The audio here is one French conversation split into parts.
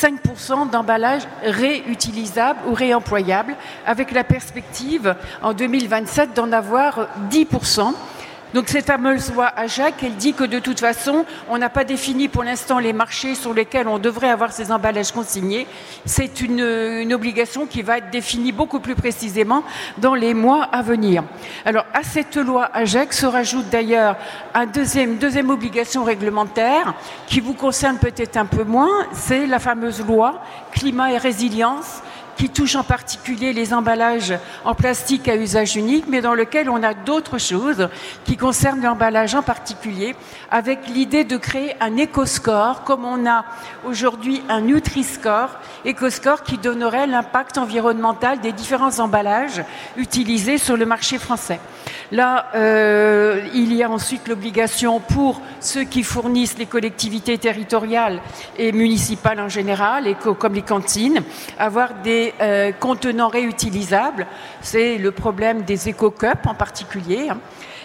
5% d'emballages réutilisables ou réemployables, avec la perspective en 2027 d'en avoir 10%. Donc cette fameuse loi AJAC, elle dit que de toute façon, on n'a pas défini pour l'instant les marchés sur lesquels on devrait avoir ces emballages consignés. C'est une, une, obligation qui va être définie beaucoup plus précisément dans les mois à venir. Alors à cette loi AJAC se rajoute d'ailleurs un deuxième, deuxième obligation réglementaire qui vous concerne peut-être un peu moins, c'est la fameuse loi climat et résilience qui touche en particulier les emballages en plastique à usage unique, mais dans lequel on a d'autres choses qui concernent l'emballage en particulier, avec l'idée de créer un éco-score, comme on a aujourd'hui un Nutri-Score, qui donnerait l'impact environnemental des différents emballages utilisés sur le marché français. Là, euh, il y a ensuite l'obligation pour ceux qui fournissent les collectivités territoriales et municipales en général, et comme les cantines, avoir des euh, contenants réutilisables. C'est le problème des éco-cups en particulier. Hein.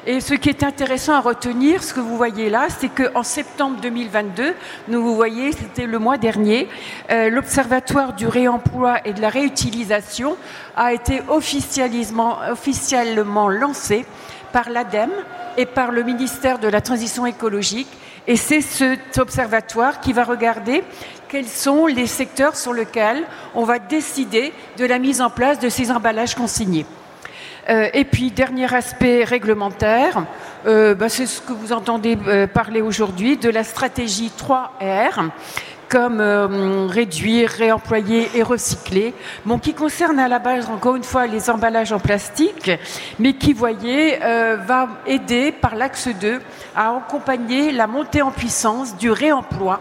Et ce qui est intéressant à retenir, ce que vous voyez là, c'est qu'en septembre 2022, nous vous voyez, c'était le mois dernier, euh, l'Observatoire du réemploi et de la réutilisation a été officiellement, officiellement lancé par l'ADEME et par le ministère de la Transition écologique. Et c'est cet observatoire qui va regarder quels sont les secteurs sur lesquels on va décider de la mise en place de ces emballages consignés. Euh, et puis, dernier aspect réglementaire, euh, bah, c'est ce que vous entendez euh, parler aujourd'hui de la stratégie 3R comme réduire, réemployer et recycler, bon, qui concerne à la base, encore une fois, les emballages en plastique, mais qui, voyez, va aider par l'axe 2 à accompagner la montée en puissance du réemploi,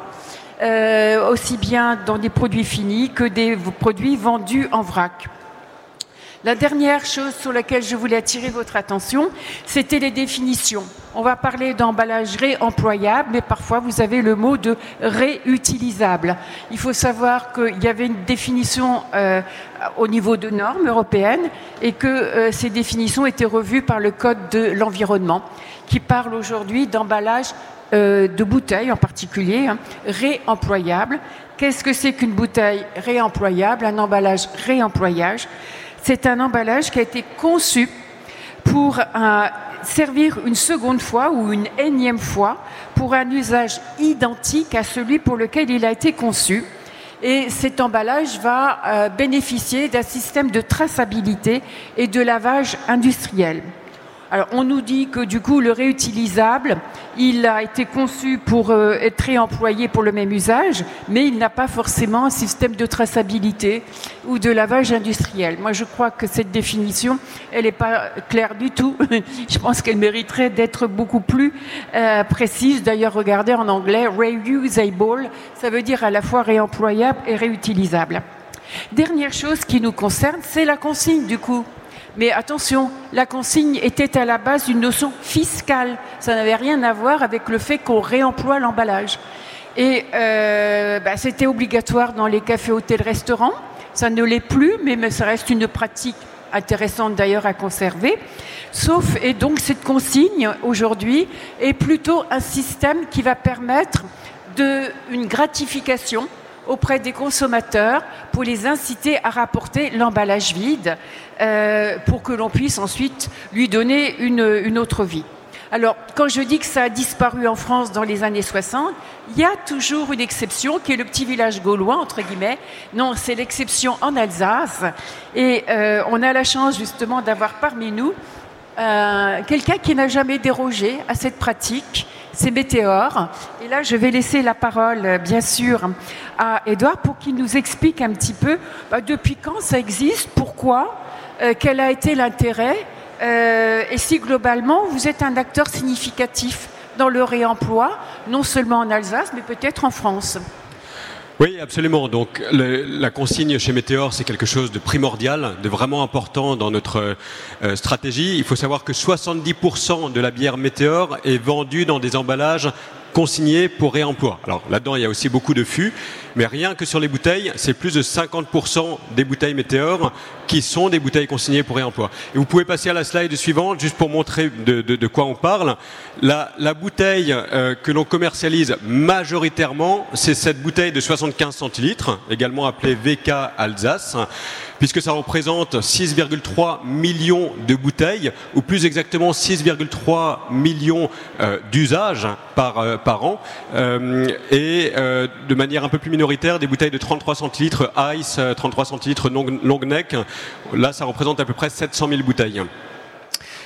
aussi bien dans des produits finis que des produits vendus en vrac. La dernière chose sur laquelle je voulais attirer votre attention, c'était les définitions. On va parler d'emballage réemployable, mais parfois vous avez le mot de réutilisable. Il faut savoir qu'il y avait une définition euh, au niveau de normes européennes et que euh, ces définitions étaient revues par le Code de l'environnement, qui parle aujourd'hui d'emballage euh, de bouteilles en particulier, hein, réemployable. Qu'est-ce que c'est qu'une bouteille réemployable, un emballage réemployage c'est un emballage qui a été conçu pour euh, servir une seconde fois ou une énième fois pour un usage identique à celui pour lequel il a été conçu. Et cet emballage va euh, bénéficier d'un système de traçabilité et de lavage industriel. On nous dit que du coup, le réutilisable, il a été conçu pour euh, être réemployé pour le même usage, mais il n'a pas forcément un système de traçabilité ou de lavage industriel. Moi, je crois que cette définition, n'est pas claire du tout. je pense qu'elle mériterait d'être beaucoup plus euh, précise. D'ailleurs, regardez en anglais, reusable, ça veut dire à la fois réemployable et réutilisable. Dernière chose qui nous concerne, c'est la consigne du coup. Mais attention, la consigne était à la base une notion fiscale. Ça n'avait rien à voir avec le fait qu'on réemploie l'emballage. Et euh, bah, c'était obligatoire dans les cafés, hôtels, restaurants. Ça ne l'est plus, mais, ça reste une pratique intéressante d'ailleurs à conserver. Sauf, et donc cette consigne aujourd'hui est plutôt un système qui va permettre de, une gratification auprès des consommateurs pour les inciter à rapporter l'emballage vide euh, pour que l'on puisse ensuite lui donner une, autre vie. Alors, quand je dis que ça a disparu en France dans les années 60, il y a toujours une exception qui est le petit village gaulois, entre guillemets. Non, c'est l'exception en Alsace. Et euh, on a la chance justement d'avoir parmi nous euh, quelqu'un qui n'a jamais dérogé à cette pratique c'est Météor. Et là, je vais laisser la parole, bien sûr, à Edouard pour qu'il nous explique un petit peu bah, depuis quand ça existe, pourquoi, euh, quel a été l'intérêt, euh, et si globalement vous êtes un acteur significatif dans le réemploi, non seulement en Alsace, mais peut-être en France. Oui, absolument. Donc la consigne chez Météor, c'est quelque chose de primordial, de vraiment important dans notre euh, stratégie. Il faut savoir que 70% de la bière Météor est vendue dans des emballages consignées pour réemploi. Alors là-dedans, il y a aussi beaucoup de fûts, mais rien que sur les bouteilles, c'est plus de 50% des bouteilles Météor qui sont des bouteilles consignées pour réemploi. Et vous pouvez passer à la slide suivante, juste pour montrer de, quoi on parle. La, bouteille euh, que l'on commercialise majoritairement, c'est cette bouteille de 75 centilitres, également appelée VK Alsace puisque ça représente 6,3 millions de bouteilles, ou plus exactement 6,3 millions euh, d'usages par, euh, an, euh, et de manière un peu plus minoritaire, des bouteilles de 33 centilitres Ice, 33 centilitres long neck, là ça représente à peu près 700 000 bouteilles.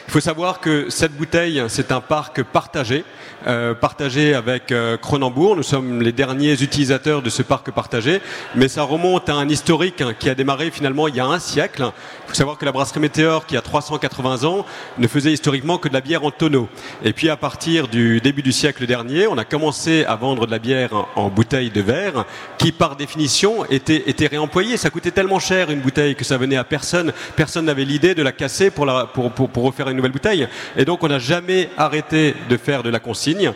Il faut savoir que cette bouteille, c'est un parc partagé, euh, partagé avec euh, Cronenbourg. Nous sommes les derniers utilisateurs de ce parc partagé, mais ça remonte à un historique hein, qui a démarré finalement il y a un siècle. Il faut savoir que la brasserie Météor, qui a 380 ans, ne faisait historiquement que de la bière en tonneau. Et puis à partir du début du siècle dernier, on a commencé à vendre de la bière en bouteille de verre, qui par définition était, était réemployée. Ça coûtait tellement cher une bouteille que ça venait à personne. Personne n'avait l'idée de la casser pour, pour, pour, pour refaire une nouvelle bouteille. Et donc on n'a jamais arrêté de faire de la consigne.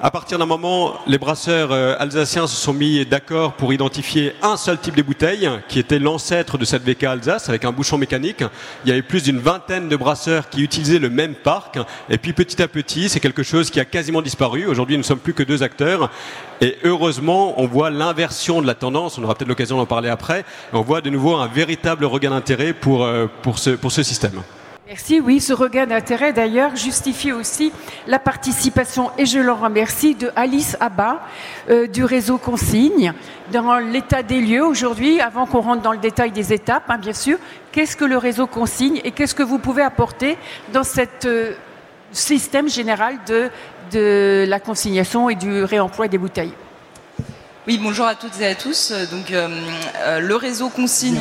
À partir d'un moment, les brasseurs euh, alsaciens se sont mis d'accord pour identifier un seul type de bouteille, qui était l'ancêtre de cette VK Alsace, avec un bouchon mécanique. Il y avait plus d'une vingtaine de brasseurs qui utilisaient le même parc. Et puis petit à petit, c'est quelque chose qui a quasiment disparu. Aujourd'hui, nous ne sommes plus que deux acteurs. Et heureusement, on voit l'inversion de la tendance. On aura peut-être l'occasion d'en parler après. On voit de nouveau un véritable regain d'intérêt pour, euh, pour, ce, pour ce système. Merci. Oui, ce regain d'intérêt d'ailleurs justifie aussi la participation, et je l'en remercie, de Alice Abba euh, du réseau Consigne dans l'état des lieux aujourd'hui, avant qu'on rentre dans le détail des étapes, hein, bien sûr. Qu'est-ce que le réseau Consigne et qu'est-ce que vous pouvez apporter dans ce euh, système général de, de la consignation et du réemploi des bouteilles? Oui, bonjour à toutes et à tous. Donc, euh, le réseau Consigne.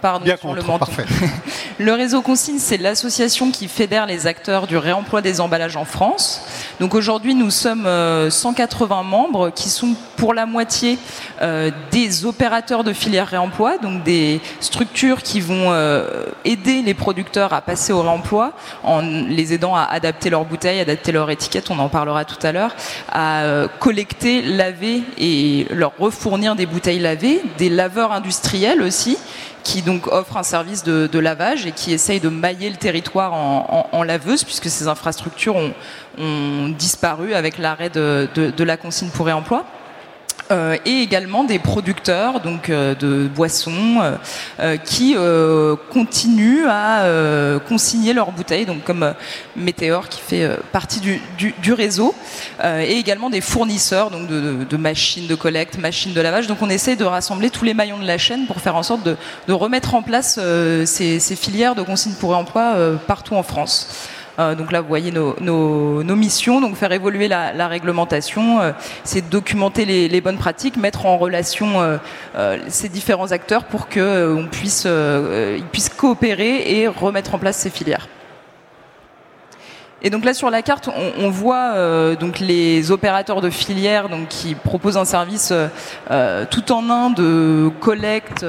Pardon, Bien le Parfait. le réseau Consigne, c'est l'association qui fédère les acteurs du réemploi des emballages en France. Donc aujourd'hui, nous sommes 180 euh, membres qui sont pour la moitié euh, des opérateurs de filière réemploi, donc des structures qui vont euh, aider les producteurs à passer au réemploi en les aidant à adapter leurs bouteilles, adapter leur étiquette, on en parlera tout à l'heure, à collecter, laver et leur refournir des bouteilles lavées, des laveurs industriels aussi qui donc offre un service de, lavage et qui essaye de mailler le territoire en, laveuse, puisque ces infrastructures ont, disparu avec l'arrêt de, de, la consigne pour réemploi. Euh, et également des producteurs donc euh, de boissons euh, qui continuent à consigner leurs bouteilles, donc comme Météor qui fait partie du, du, réseau, et également des fournisseurs donc de, de, machines de collecte, machines de lavage. Donc on essaie de rassembler tous les maillons de la chaîne pour faire en sorte de, remettre en place ces, ces, filières de consigne pour réemploi partout en France. Euh, donc là, vous voyez nos, missions, donc faire évoluer la, réglementation, euh, c'est documenter les, bonnes pratiques, mettre en relation euh, ces différents acteurs pour qu'ils puisse, puissent coopérer et remettre en place ces filières. Et donc là sur la carte, on, voit euh, donc les opérateurs de filière donc qui proposent un service euh, euh, tout en un de collecte,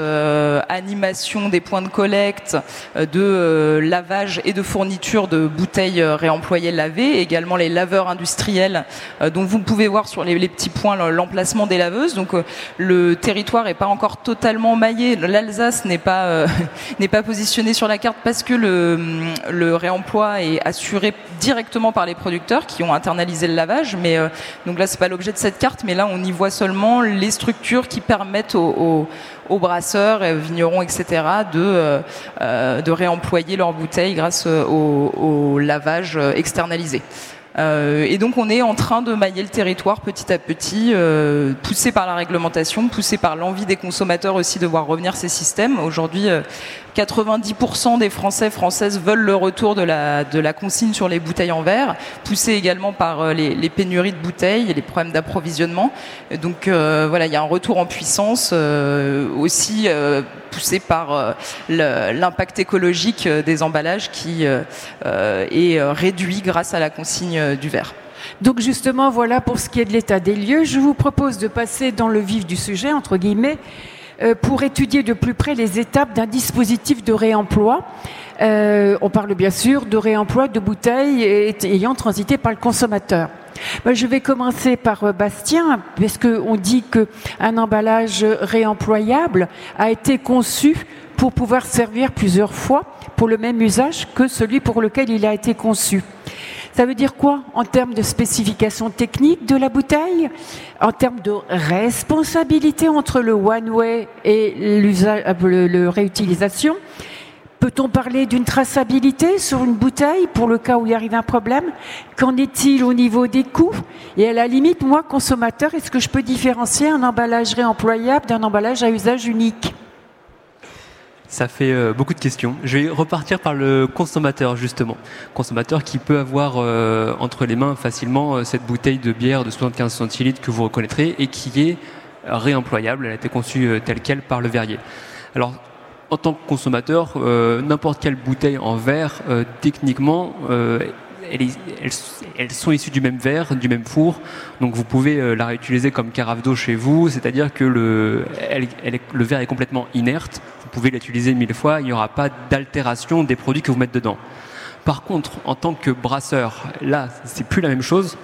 animation des points de collecte, de lavage et de fourniture de bouteilles réemployées lavées, également les laveurs industriels dont vous pouvez voir sur les, petits points l'emplacement des laveuses. Donc le territoire n'est pas encore totalement maillé. L'Alsace n'est pas n'est pas positionné sur la carte parce que le, le réemploi est assuré directement par les producteurs qui ont internalisé le lavage. Mais euh, donc là, c'est pas l'objet de cette carte, mais là, on y voit seulement les structures qui permettent aux, brasseurs, vignerons, etc., de, euh, euh, de réemployer leurs bouteilles grâce au lavage externalisé. Euh, et donc on est en train de mailler le territoire petit à petit, euh, poussé par la réglementation, poussé par l'envie des consommateurs aussi de voir revenir ces systèmes. Aujourd'hui, 90% euh, des Français françaises veulent le retour de la, consigne sur les bouteilles en verre, poussé également par les, les, pénuries de bouteilles et les problèmes d'approvisionnement. Donc voilà, il y a un retour en puissance aussi poussé par l'impact écologique des emballages qui est réduit grâce à la consigne euh, du verre. Donc justement, voilà pour ce qui est de l'état des lieux. Je vous propose de passer dans le vif du sujet, entre guillemets, euh, pour étudier de plus près les étapes d'un dispositif de réemploi. Euh, on parle bien sûr de réemploi de bouteilles ayant transité par le consommateur. Je vais commencer par Bastien, parce qu'on dit qu'un emballage réemployable a été conçu pour pouvoir servir plusieurs fois pour le même usage que celui pour lequel il a été conçu. Ça veut dire quoi en termes de spécification technique de la bouteille, en termes de responsabilité entre le one-way et le, le réutilisation? Peut-on parler d'une traçabilité sur une bouteille pour le cas où il arrive un problème? Qu'en est-il au niveau des coûts? Et à la limite, moi, consommateur, est-ce que je peux différencier un emballage réemployable d'un emballage à usage unique? Ça fait euh, beaucoup de questions. Je vais repartir par le consommateur justement. Consommateur qui peut avoir euh, entre les mains facilement euh, cette bouteille de bière de 75 centilitres que vous reconnaîtrez et qui est réemployable. Elle a été conçue telle quelle par le verrier. Alors en tant que consommateur, n'importe quelle bouteille en verre, techniquement, elles, sont issues du même verre, du même four, donc vous pouvez la réutiliser comme carafe d'eau chez vous, c'est-à-dire que le, le verre est complètement inerte, vous pouvez l'utiliser mille fois, il n'y aura pas d'altération des produits que vous mettez dedans. Par contre, en tant que brasseur, là, c'est plus la même chose.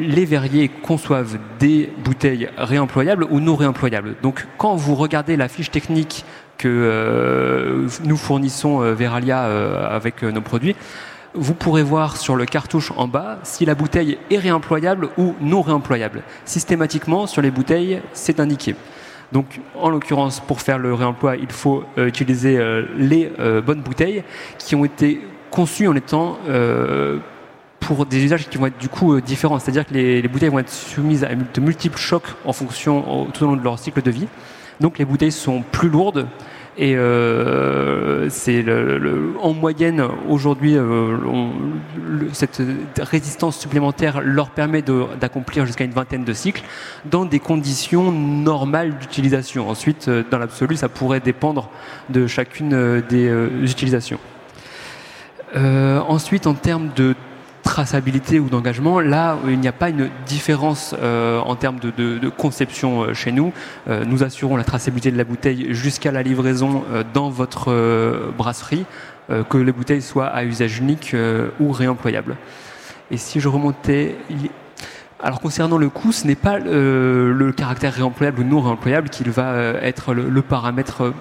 Les verriers conçoivent des bouteilles réemployables ou non réemployables. Donc, quand vous regardez la fiche technique que euh, nous fournissons euh, Veralia euh, avec nos produits, vous pourrez voir sur le cartouche en bas si la bouteille est réemployable ou non réemployable. Systématiquement, sur les bouteilles, c'est indiqué. Donc, en l'occurrence, pour faire le réemploi, il faut euh, utiliser euh, les euh, bonnes bouteilles qui ont été conçues en étant pour des usages qui vont être du coup différents. C'est-à-dire que les, bouteilles vont être soumises à de multiples chocs en fonction tout au long de leur cycle de vie. Donc, les bouteilles sont plus lourdes, et euh, c'est le, en moyenne aujourd'hui, euh, cette résistance supplémentaire leur permet d'accomplir jusqu'à une vingtaine de cycles dans des conditions normales d'utilisation. Ensuite, euh, dans l'absolu, ça pourrait dépendre de chacune des utilisations. ensuite, en termes de traçabilité ou d'engagement, là, il n'y a pas une différence euh, en termes de, conception euh, chez nous. Euh, nous assurons la traçabilité de la bouteille jusqu'à la livraison dans votre brasserie, que les bouteilles soient à usage unique ou réemployables. Et si je remontais... Alors concernant le coût, ce n'est pas le caractère réemployable ou non réemployable qui va être le paramètre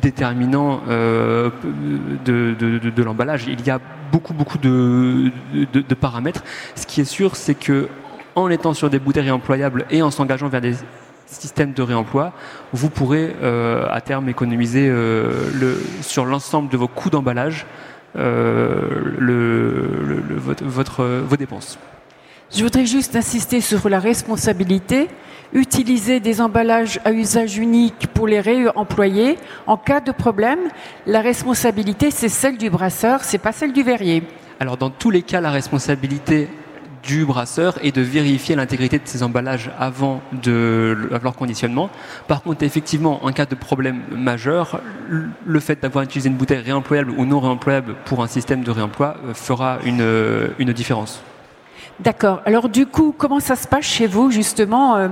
déterminant euh, de, l'emballage. Il y a beaucoup, beaucoup de, paramètres. Ce qui est sûr, c'est que en étant sur des bouteilles réemployables et en s'engageant vers des systèmes de réemploi, vous pourrez euh, à terme économiser euh, sur l'ensemble de vos coûts d'emballage votre, vos dépenses. Je voudrais juste insister sur la responsabilité utiliser des emballages à usage unique pour les réemployer. En cas de problème, la responsabilité, c'est celle du brasseur, c'est pas celle du verrier. Alors, dans tous les cas, la responsabilité du brasseur est de vérifier l'intégrité de ces emballages avant de leur conditionnement. Par contre, effectivement, en cas de problème majeur, le fait d'avoir utilisé une bouteille réemployable ou non réemployable pour un système de réemploi euh, fera une, euh, une différence. D'accord. Alors du coup, comment ça se passe chez vous justement, euh,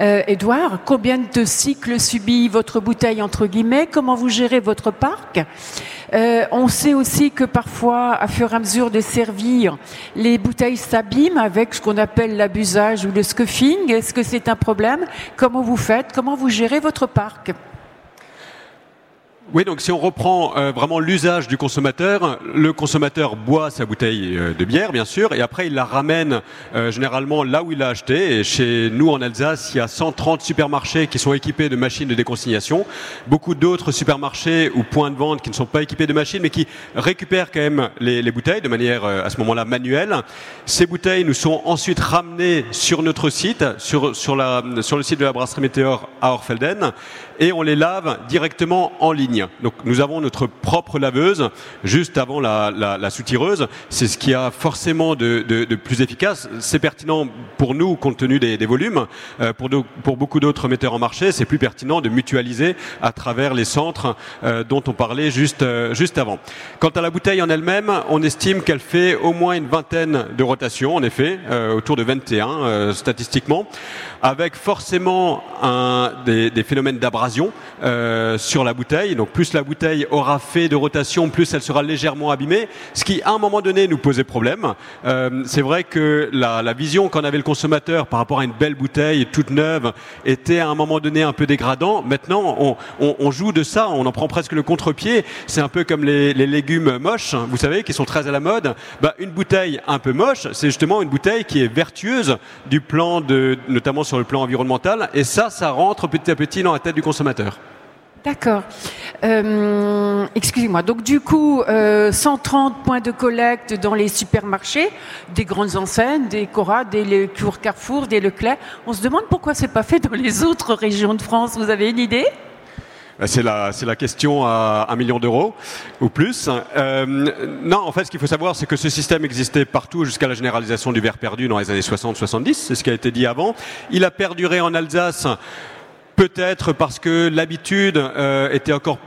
euh, Edouard Combien de cycles subit votre bouteille entre guillemets? Comment vous gérez votre parc? Euh, On sait aussi que parfois, à fur et à mesure de servir, les bouteilles s'abîment avec ce qu'on appelle l'abusage ou le scuffing. Est-ce que c'est un problème? Comment vous faites? Comment vous gérez votre parc? Oui, donc si on reprend euh, vraiment l'usage du consommateur, le consommateur boit sa bouteille euh, de bière, bien sûr, et après il la ramène euh, généralement là où il l'a acheté. Et chez nous en Alsace, il y a 130 supermarchés qui sont équipés de machines de déconsignation, beaucoup d'autres supermarchés ou points de vente qui ne sont pas équipés de machines, mais qui récupèrent quand même les, les bouteilles de manière à ce moment-là manuelle. Ces bouteilles nous sont ensuite ramenées sur notre site, sur, sur, la, sur le site de la brasserie Météor à Orfelden, et on les lave directement en ligne. Donc nous avons notre propre laveuse juste avant la, la, soutireuse. C'est ce qui a forcément de, plus efficace. C'est pertinent pour nous compte tenu des, volumes. Euh, pour, beaucoup d'autres metteurs en marché, c'est plus pertinent de mutualiser à travers les centres euh, dont on parlait juste, euh, juste avant. Quant à la bouteille en elle-même, on estime qu'elle fait au moins une vingtaine de rotations, en effet, autour de 21 statistiquement, avec forcément des, phénomènes d'abrasion sur la bouteille. Plus la bouteille aura fait de rotation, plus elle sera légèrement abîmée, ce qui à un moment donné nous posait problème. c'est vrai que la, vision qu'en avait le consommateur par rapport à une belle bouteille toute neuve était à un moment donné un peu dégradant. Maintenant, on, joue de ça, on en prend presque le contre-pied. C'est un peu comme les, légumes moches, vous savez, qui sont très à la mode. Bah, une bouteille un peu moche, c'est justement une bouteille qui est vertueuse du plan de, notamment sur le plan environnemental. Et ça, ça rentre petit à petit dans la tête du consommateur. D'accord. Euh, excusez-moi. Donc du coup, euh, 130 points de collecte dans les supermarchés, des grandes enseignes, des Cora, des Leclerc Carrefour, des Leclerc. On se demande pourquoi c'est pas fait dans les autres régions de France. Vous avez une idée? Bah, c'est la, c'est la question à un million d'euros ou plus. Euh, non, en fait, ce qu'il faut savoir, c'est que ce système existait partout jusqu'à la généralisation du verre perdu dans les années 60-70. C'est ce qui a été dit avant. Il a perduré en Alsace peut-être parce que l'habitude euh, était encore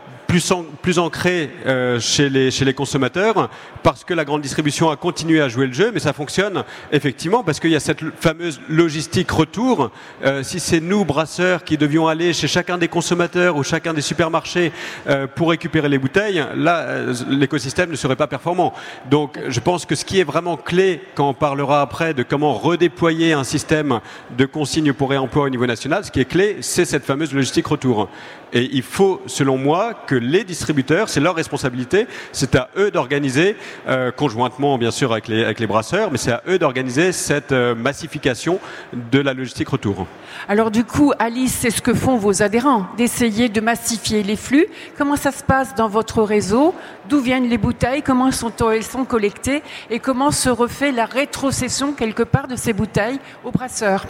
plus, ancré euh, chez, les, consommateurs parce que la grande distribution a continué à jouer le jeu, mais ça fonctionne effectivement parce qu'il y a cette fameuse logistique retour. Euh, si c'est nous, brasseurs, qui devions aller chez chacun des consommateurs ou chacun des supermarchés euh, pour récupérer les bouteilles, là, l'écosystème ne serait pas performant. Donc je pense que ce qui est vraiment clé quand on parlera après de comment redéployer un système de consignes pour réemploi au niveau national, ce qui est clé, c'est cette fameuse logistique retour. Et il faut, selon moi, que les distributeurs, c'est leur responsabilité, c'est à eux d'organiser, euh, conjointement bien sûr avec les, avec les brasseurs, mais c'est à eux d'organiser cette euh, massification de la logistique retour. Alors du coup, Alice, c'est ce que font vos adhérents, d'essayer de massifier les flux. Comment ça se passe dans votre réseau? D'où viennent les bouteilles? Comment sont, elles sont collectées? Et comment se refait la rétrocession quelque part de ces bouteilles aux brasseurs?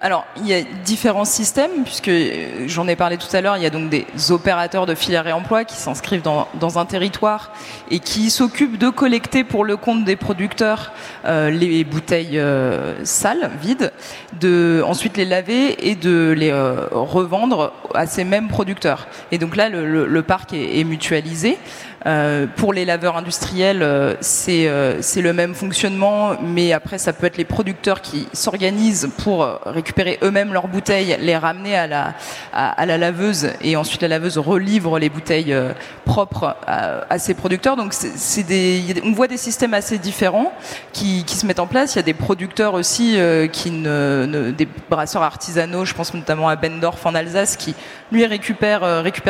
Alors, il y a différents systèmes, puisque euh, j'en ai parlé tout à l'heure, il y a donc des opérateurs de filière et emploi qui s'inscrivent dans, un territoire et qui s'occupent de collecter pour le compte des producteurs euh, les bouteilles euh, sales, vides, de ensuite les laver et de les revendre à ces mêmes producteurs. Et donc là, le, parc est mutualisé. Euh, pour les laveurs industriels, euh, c'est euh, c'est le même fonctionnement, mais après ça peut être les producteurs qui s'organisent pour récupérer eux-mêmes leurs bouteilles, les ramener à la laveuse et ensuite la laveuse relivre les bouteilles propres à, à ces producteurs. Donc on voit des systèmes assez différents qui, se mettent en place. Il y a des producteurs aussi qui des brasseurs artisanaux, je pense notamment à Bendorf en Alsace, qui lui récupère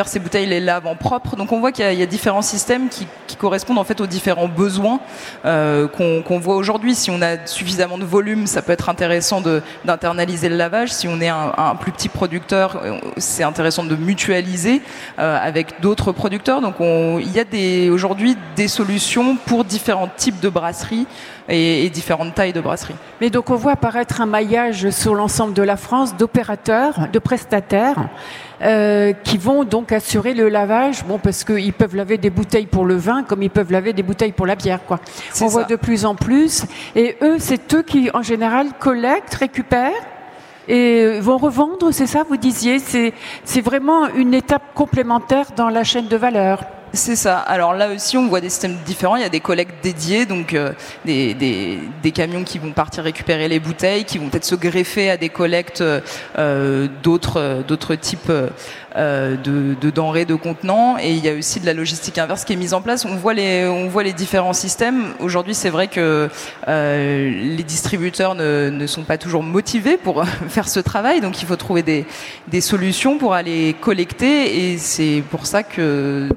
ses bouteilles, les lave en propre. Donc on voit qu'il y, a différents systèmes qui, correspondent en fait aux différents besoins euh, qu'on qu voit aujourd'hui. Si on a suffisamment de volume, ça peut être intéressant d'internaliser le lavage. Si on est un, plus petit producteur, euh, c'est intéressant de mutualiser euh, avec d'autres producteurs. Donc on, il y a aujourd'hui des solutions pour différents types de brasseries et, et, différentes tailles de brasseries. Mais donc on voit apparaître un maillage sur l'ensemble de la France d'opérateurs, de prestataires euh, qui vont donc assurer le lavage, bon parce qu'ils peuvent laver des bouteilles pour le vin comme ils peuvent laver des bouteilles pour la bière, quoi. On ça. voit de plus en plus, et eux, c'est eux qui en général collectent, récupèrent et vont revendre, c'est ça, vous disiez, c'est vraiment une étape complémentaire dans la chaîne de valeur. C'est ça. Alors là aussi, on voit des systèmes différents. Il y a des collectes dédiées, donc euh, des, des, camions qui vont partir récupérer les bouteilles, qui vont peut-être se greffer à des collectes euh, d'autres d'autres types euh, de, de, denrées, de contenants. Et il y a aussi de la logistique inverse qui est mise en place. On voit les on voit les différents systèmes. Aujourd'hui, c'est vrai que euh, les distributeurs ne, ne sont pas toujours motivés pour faire ce travail, donc il faut trouver des, des solutions pour aller collecter. Et c'est pour ça que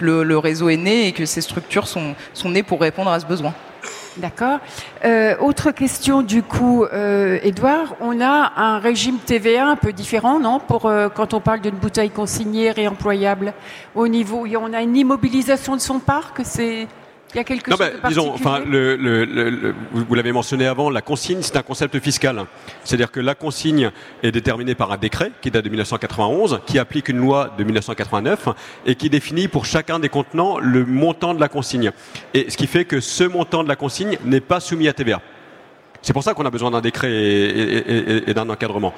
le, réseau est né et que ces structures sont, sont nées pour répondre à ce besoin. D'accord. Euh, autre question du coup, euh, Edouard, on a un régime TVA un peu différent, non Pour euh, quand on parle d'une bouteille consignée réemployable, au niveau, on a une immobilisation de son parc, c'est il y a quelque non, chose bah, de disons, enfin, le, le, le, vous l'avez mentionné avant, la consigne, c'est un concept fiscal. C'est-à-dire que la consigne est déterminée par un décret qui date de 1991, qui applique une loi de 1989 et qui définit pour chacun des contenants le montant de la consigne. Et ce qui fait que ce montant de la consigne n'est pas soumis à TVA. C'est pour ça qu'on a besoin d'un décret et, et, et, et d'un encadrement.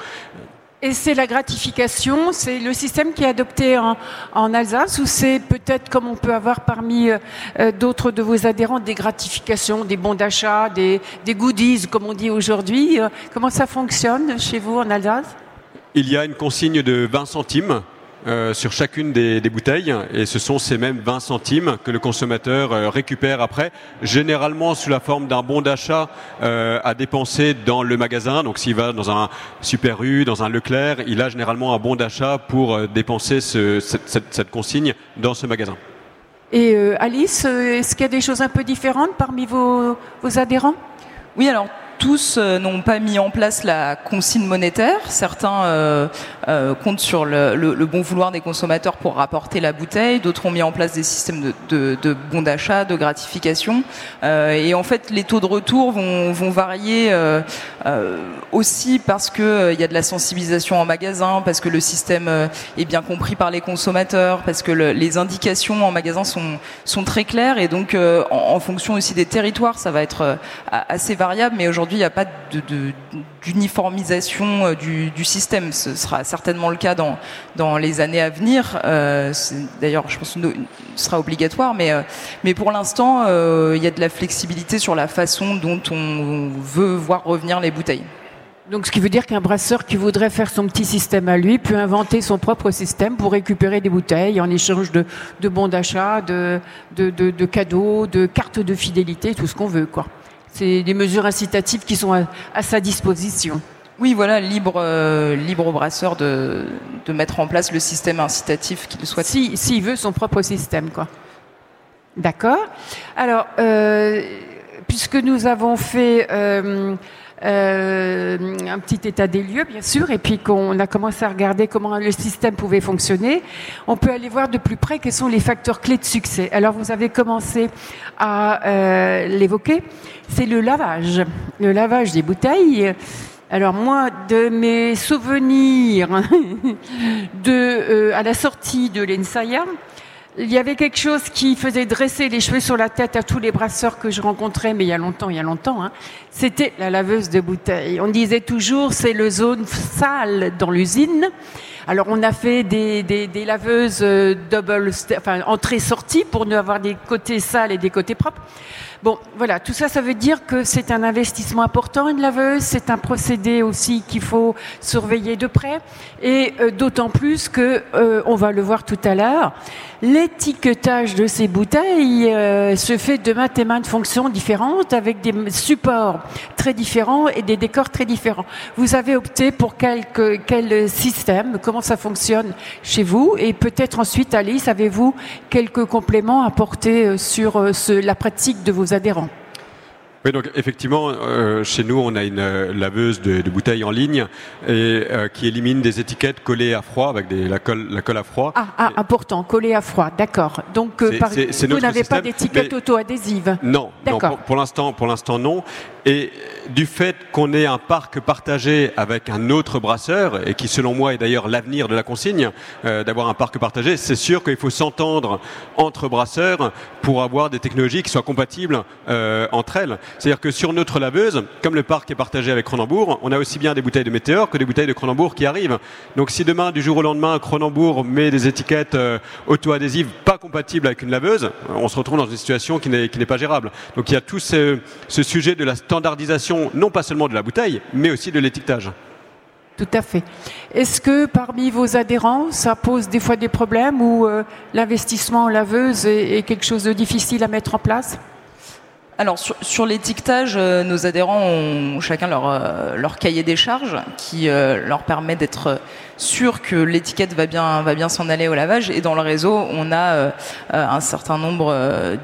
Et c'est la gratification, c'est le système qui est adopté en, Alsace ou c'est peut-être comme on peut avoir parmi euh, d'autres de vos adhérents des gratifications, des bons d'achat, des, des, goodies comme on dit aujourd'hui. Euh, comment ça fonctionne chez vous en Alsace? Il y a une consigne de 20 centimes euh, sur chacune des, bouteilles et ce sont ces mêmes 20 centimes que le consommateur euh, récupère après, généralement sous la forme d'un bon d'achat euh, à dépenser dans le magasin. Donc s'il va dans un Super U, dans un Leclerc, il a généralement un bon d'achat pour dépenser cette, consigne dans ce magasin. Et Alice, est-ce qu'il y a des choses un peu différentes parmi vos, vos adhérents? Oui, alors tous euh, n'ont pas mis en place la consigne monétaire. Certains euh, euh, comptent sur le, bon vouloir des consommateurs pour rapporter la bouteille. D'autres ont mis en place des systèmes de, bons d'achat, de gratification. et en fait, les taux de retour vont, varier aussi parce qu'il y a de la sensibilisation en magasin, parce que le système est bien compris par les consommateurs, parce que les indications en magasin sont, très claires. Et donc, en, en, fonction aussi des territoires, ça va être assez variable. Mais aujourd'hui, aujourd'hui, il n'y a pas d'uniformisation euh, du, système. Ce sera certainement le cas dans, dans les années à venir. Euh, d'ailleurs, je pense que ce sera obligatoire, mais, euh, mais pour l'instant, il y a de la flexibilité sur la façon dont on veut voir revenir les bouteilles. Donc, ce qui veut dire qu'un brasseur qui voudrait faire son petit système à lui peut inventer son propre système pour récupérer des bouteilles en échange de, bons d'achat, de, de, de, cadeaux, de cartes de fidélité, tout ce qu'on veut, quoi. C'est des mesures incitatives qui sont à, sa disposition. Oui, voilà, libre, euh, libre au brasseur de, de, mettre en place le système incitatif qu'il souhaite. S'il si, veut son propre système, quoi. D'accord. Alors, euh, puisque nous avons fait euh, euh, un petit état des lieux, bien sûr, et puis qu'on a commencé à regarder comment le système pouvait fonctionner, on peut aller voir de plus près quels sont les facteurs clés de succès. Alors, vous avez commencé à euh, l'évoquer, c'est le lavage, le lavage des bouteilles. Alors moi, de mes souvenirs de euh, à la sortie de l'Ensaya, il y avait quelque chose qui faisait dresser les cheveux sur la tête à tous les brasseurs que je rencontrais, mais il y a longtemps, il y a longtemps. Hein. C'était la laveuse de bouteilles. On disait toujours, c'est le zone sale dans l'usine. Alors on a fait des, laveuses euh, double, enfin entrée-sortie pour ne avoir des côtés sales et des côtés propres. Bon, voilà, tout ça, ça veut dire que c'est un investissement important, une laveuse, c'est un procédé aussi qu'il faut surveiller de près, et euh, d'autant plus que, euh, on va le voir tout à l'heure, l'étiquetage de ces bouteilles se fait de maintes et maintes fonctions différentes, avec des supports très différents et des décors très différents. Vous avez opté pour quel système, comment ça fonctionne chez vous, et peut-être ensuite, Alice, avez-vous quelques compléments à porter sur la pratique de vos adhérents? Oui, donc effectivement, euh, chez nous, on a une euh, laveuse de, bouteilles en ligne et euh, qui élimine des étiquettes collées à froid avec des, la, colle, la colle à froid. Ah, ah important, collées à froid, d'accord. Donc, vous n'avez pas d'étiquette auto-adhésive Non, non pour, pour l'instant, pour l'instant non. Et du fait qu'on ait un parc partagé avec un autre brasseur, et qui selon moi est d'ailleurs l'avenir de la consigne, euh, d'avoir un parc partagé, c'est sûr qu'il faut s'entendre entre brasseurs pour avoir des technologies qui soient compatibles euh, entre elles. C'est-à-dire que sur notre laveuse, comme le parc est partagé avec Cronenbourg, on a aussi bien des bouteilles de Météor que des bouteilles de Cronenbourg qui arrivent. Donc si demain, du jour au lendemain, Cronenbourg met des étiquettes euh, auto-adhésives pas compatibles avec une laveuse, on se retrouve dans une situation qui n'est pas gérable. Donc il y a tout ce, ce sujet de la non pas seulement de la bouteille, mais aussi de l'étiquetage. Tout à fait. Est-ce que parmi vos adhérents, ça pose des fois des problèmes ou euh, l'investissement en laveuse est, quelque chose de difficile à mettre en place? Alors sur, l'étiquetage, euh, nos adhérents ont chacun leur, euh, leur cahier des charges qui leur permet d'être sûr que l'étiquette va bien, va bien s'en aller au lavage. Et dans le réseau, on a euh, euh, un certain nombre euh,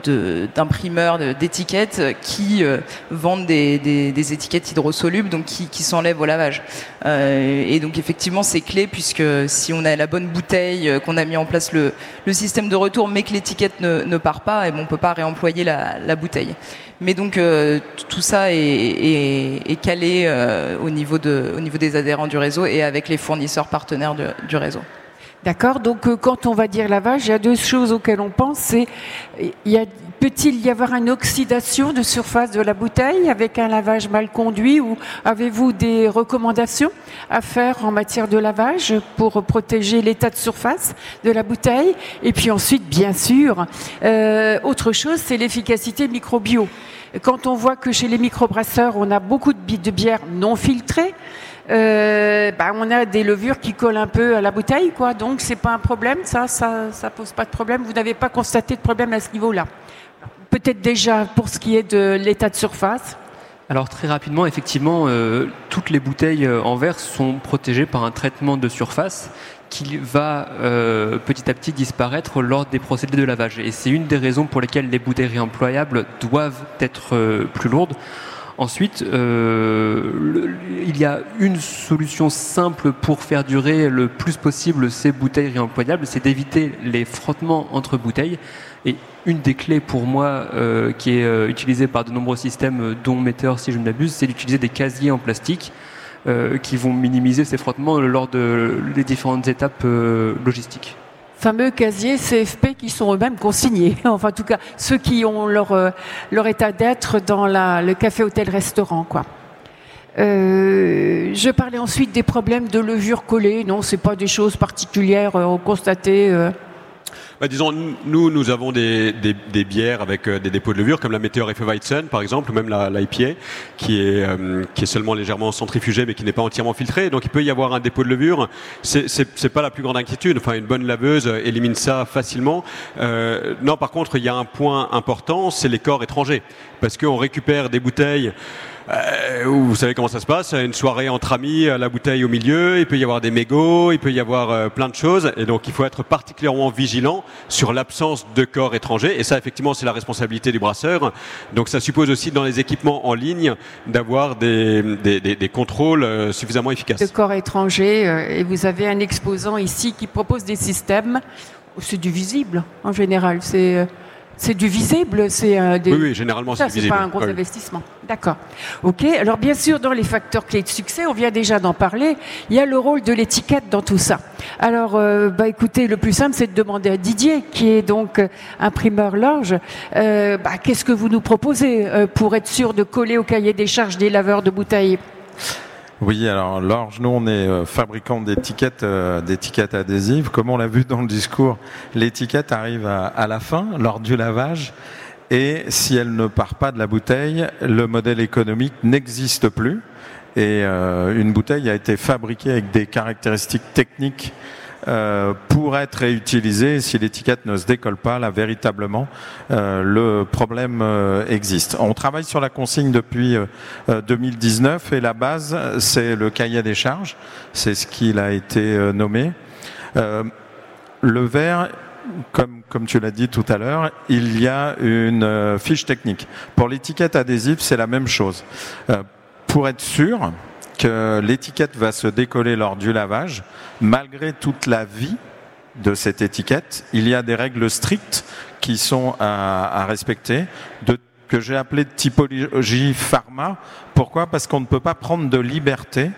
d'imprimeurs d'étiquettes qui vendent des, étiquettes hydrosolubles, donc qui, s'enlèvent au lavage. et donc effectivement, c'est clé puisque si on a la bonne bouteille, qu'on a mis en place le, système de retour, mais que l'étiquette ne, ne, part pas, et bon, on peut pas réemployer la bouteille. Mais donc euh, tout ça est, est, calé euh, au niveau des adhérents du réseau et avec les fournisseurs partenaires du réseau. D'accord. Donc euh, quand on va dire lavage, il y a deux choses auxquelles on pense. C'est peut-il y avoir une oxydation de surface de la bouteille avec un lavage mal conduit ou avez-vous des recommandations à faire en matière de lavage pour protéger l'état de surface de la bouteille Et puis ensuite, bien sûr, euh, autre chose, c'est l'efficacité microbio. Quand on voit que chez les microbrasseurs, on a beaucoup de, de bières non filtrées, bah, on a des levures qui collent un peu à la bouteille, quoi. Donc c'est pas un problème, ça, ça, pose pas de problème. Vous n'avez pas constaté de problème à ce niveau-là. Peut-être déjà pour ce qui est de l'état de surface. Alors très rapidement, effectivement, euh, toutes les bouteilles euh, en verre sont protégées par un traitement de surface qui va euh, petit à petit disparaître lors des procédés de lavage. Et c'est une des raisons pour lesquelles les bouteilles réemployables doivent être plus lourdes. Ensuite, il y a une solution simple pour faire durer le plus possible ces bouteilles réemployables, c'est d'éviter les frottements entre bouteilles. Et une des clés pour moi euh, qui est euh, utilisée par de nombreux systèmes, euh, dont Meteor si je ne m'abuse, c'est d'utiliser des casiers en plastique qui vont minimiser ces frottements lors de différentes étapes logistiques fameux casiers CFP qui sont eux-mêmes consignés. enfin, en tout cas, ceux qui ont leur, leur état d'être dans la, le café, hôtel, restaurant, quoi. je parlais ensuite des problèmes de levure collée. Non, c'est pas des choses particulières euh, constatées. Bah, disons, nous, nous avons des, des, bières avec euh, des dépôts de levure, comme la Meteor Weizen, par exemple, ou même la, l'IPA, qui est, euh, qui est seulement légèrement centrifugée, mais qui n'est pas entièrement filtrée. Donc, il peut y avoir un dépôt de levure. C'est, c'est, pas la plus grande inquiétude. Enfin, une bonne laveuse élimine ça facilement. Euh, non, par contre, il y a un point important, c'est les corps étrangers. Parce qu'on récupère des bouteilles euh, vous savez comment ça se passe, une soirée entre amis, la bouteille au milieu, il peut y avoir des mégots, il peut y avoir euh, plein de choses, et donc il faut être particulièrement vigilant sur l'absence de corps étrangers, et ça effectivement c'est la responsabilité du brasseur, donc ça suppose aussi dans les équipements en ligne d'avoir des, contrôles euh, suffisamment efficaces. De corps étrangers, euh, et vous avez un exposant ici qui propose des systèmes, c'est du visible en général, c'est c'est du visible, c'est un des... Oui, oui, généralement c'est visible. C'est pas un gros investissement. D'accord. Ok. Alors bien sûr, dans les facteurs clés de succès, on vient déjà d'en parler. Il y a le rôle de l'étiquette dans tout ça. Alors, euh, bah écoutez, le plus simple, c'est de demander à Didier, qui est donc euh, imprimeur large, euh, bah, qu'est-ce que vous nous proposez pour être sûr de coller au cahier des charges des laveurs de bouteilles? Oui, alors Lorge, nous on est euh, fabricant d'étiquettes, euh, d'étiquettes adhésives. Comme on l'a vu dans le discours, l'étiquette arrive à, la fin, lors du lavage, et si elle ne part pas de la bouteille, le modèle économique n'existe plus. Et euh, une bouteille a été fabriquée avec des caractéristiques techniques euh, pour être réutilisé. Si l'étiquette ne se décolle pas, là véritablement, euh, le problème euh, existe. On travaille sur la consigne depuis 2019 et la base, c'est le cahier des charges. C'est ce qu'il a été nommé. le verre, comme, comme tu l'as dit tout à l'heure, il y a une fiche technique. Pour l'étiquette adhésive, c'est la même chose. pour être sûr, que l'étiquette va se décoller lors du lavage. Malgré toute la vie de cette étiquette, il y a des règles strictes qui sont à, respecter, que j'ai appelé de typologie pharma. Pourquoi? Parce qu'on ne peut pas prendre de liberté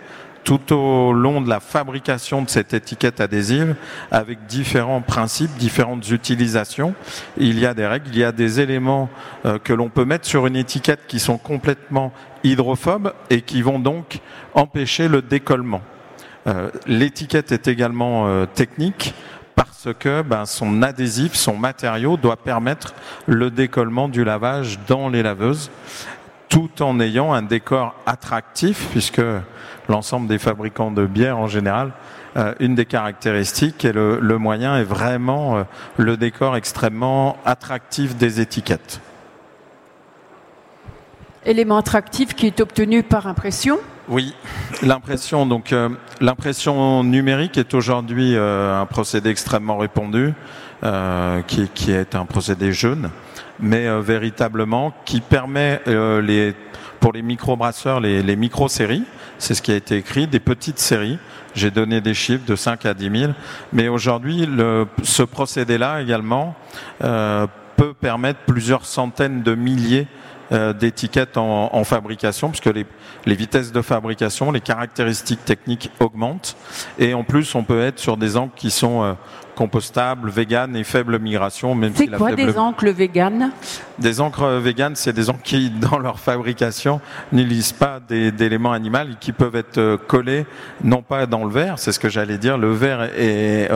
tout au long de la fabrication de cette étiquette adhésive avec différents principes, différentes utilisations. Il y a des règles, il y a des éléments euh, que l'on peut mettre sur une étiquette qui sont complètement hydrophobes et qui vont donc empêcher le décollement. Euh, l'étiquette est également euh, technique parce que ben, son adhésif, son matériau doit permettre le décollement du lavage dans les laveuses tout en ayant un décor attractif, puisque l'ensemble des fabricants de bière en général, euh, une des caractéristiques et le, moyen est vraiment euh, le décor extrêmement attractif des étiquettes. Élément attractif qui est obtenu par impression Oui, l'impression. Donc euh, l'impression numérique est aujourd'hui un procédé extrêmement répandu, qui, qui, est un procédé jeune mais euh, véritablement qui permet euh, les, pour les micro-brasseurs, les, les micro-séries, c'est ce qui a été écrit, des petites séries. J'ai donné des chiffres de 5 à 10 000, mais aujourd'hui, ce procédé-là également euh, peut permettre plusieurs centaines de milliers euh, d'étiquettes en, en, fabrication, puisque les, les, vitesses de fabrication, les caractéristiques techniques augmentent. Et en plus, on peut être sur des encres qui sont euh, compostables, véganes et faible migration. Même c'est quoi des encres véganes? Des encres véganes, c'est des encres qui, dans leur fabrication, n'utilisent pas d'éléments animaux et qui peuvent être euh, collés, non pas dans le verre, c'est ce que j'allais dire, le verre est,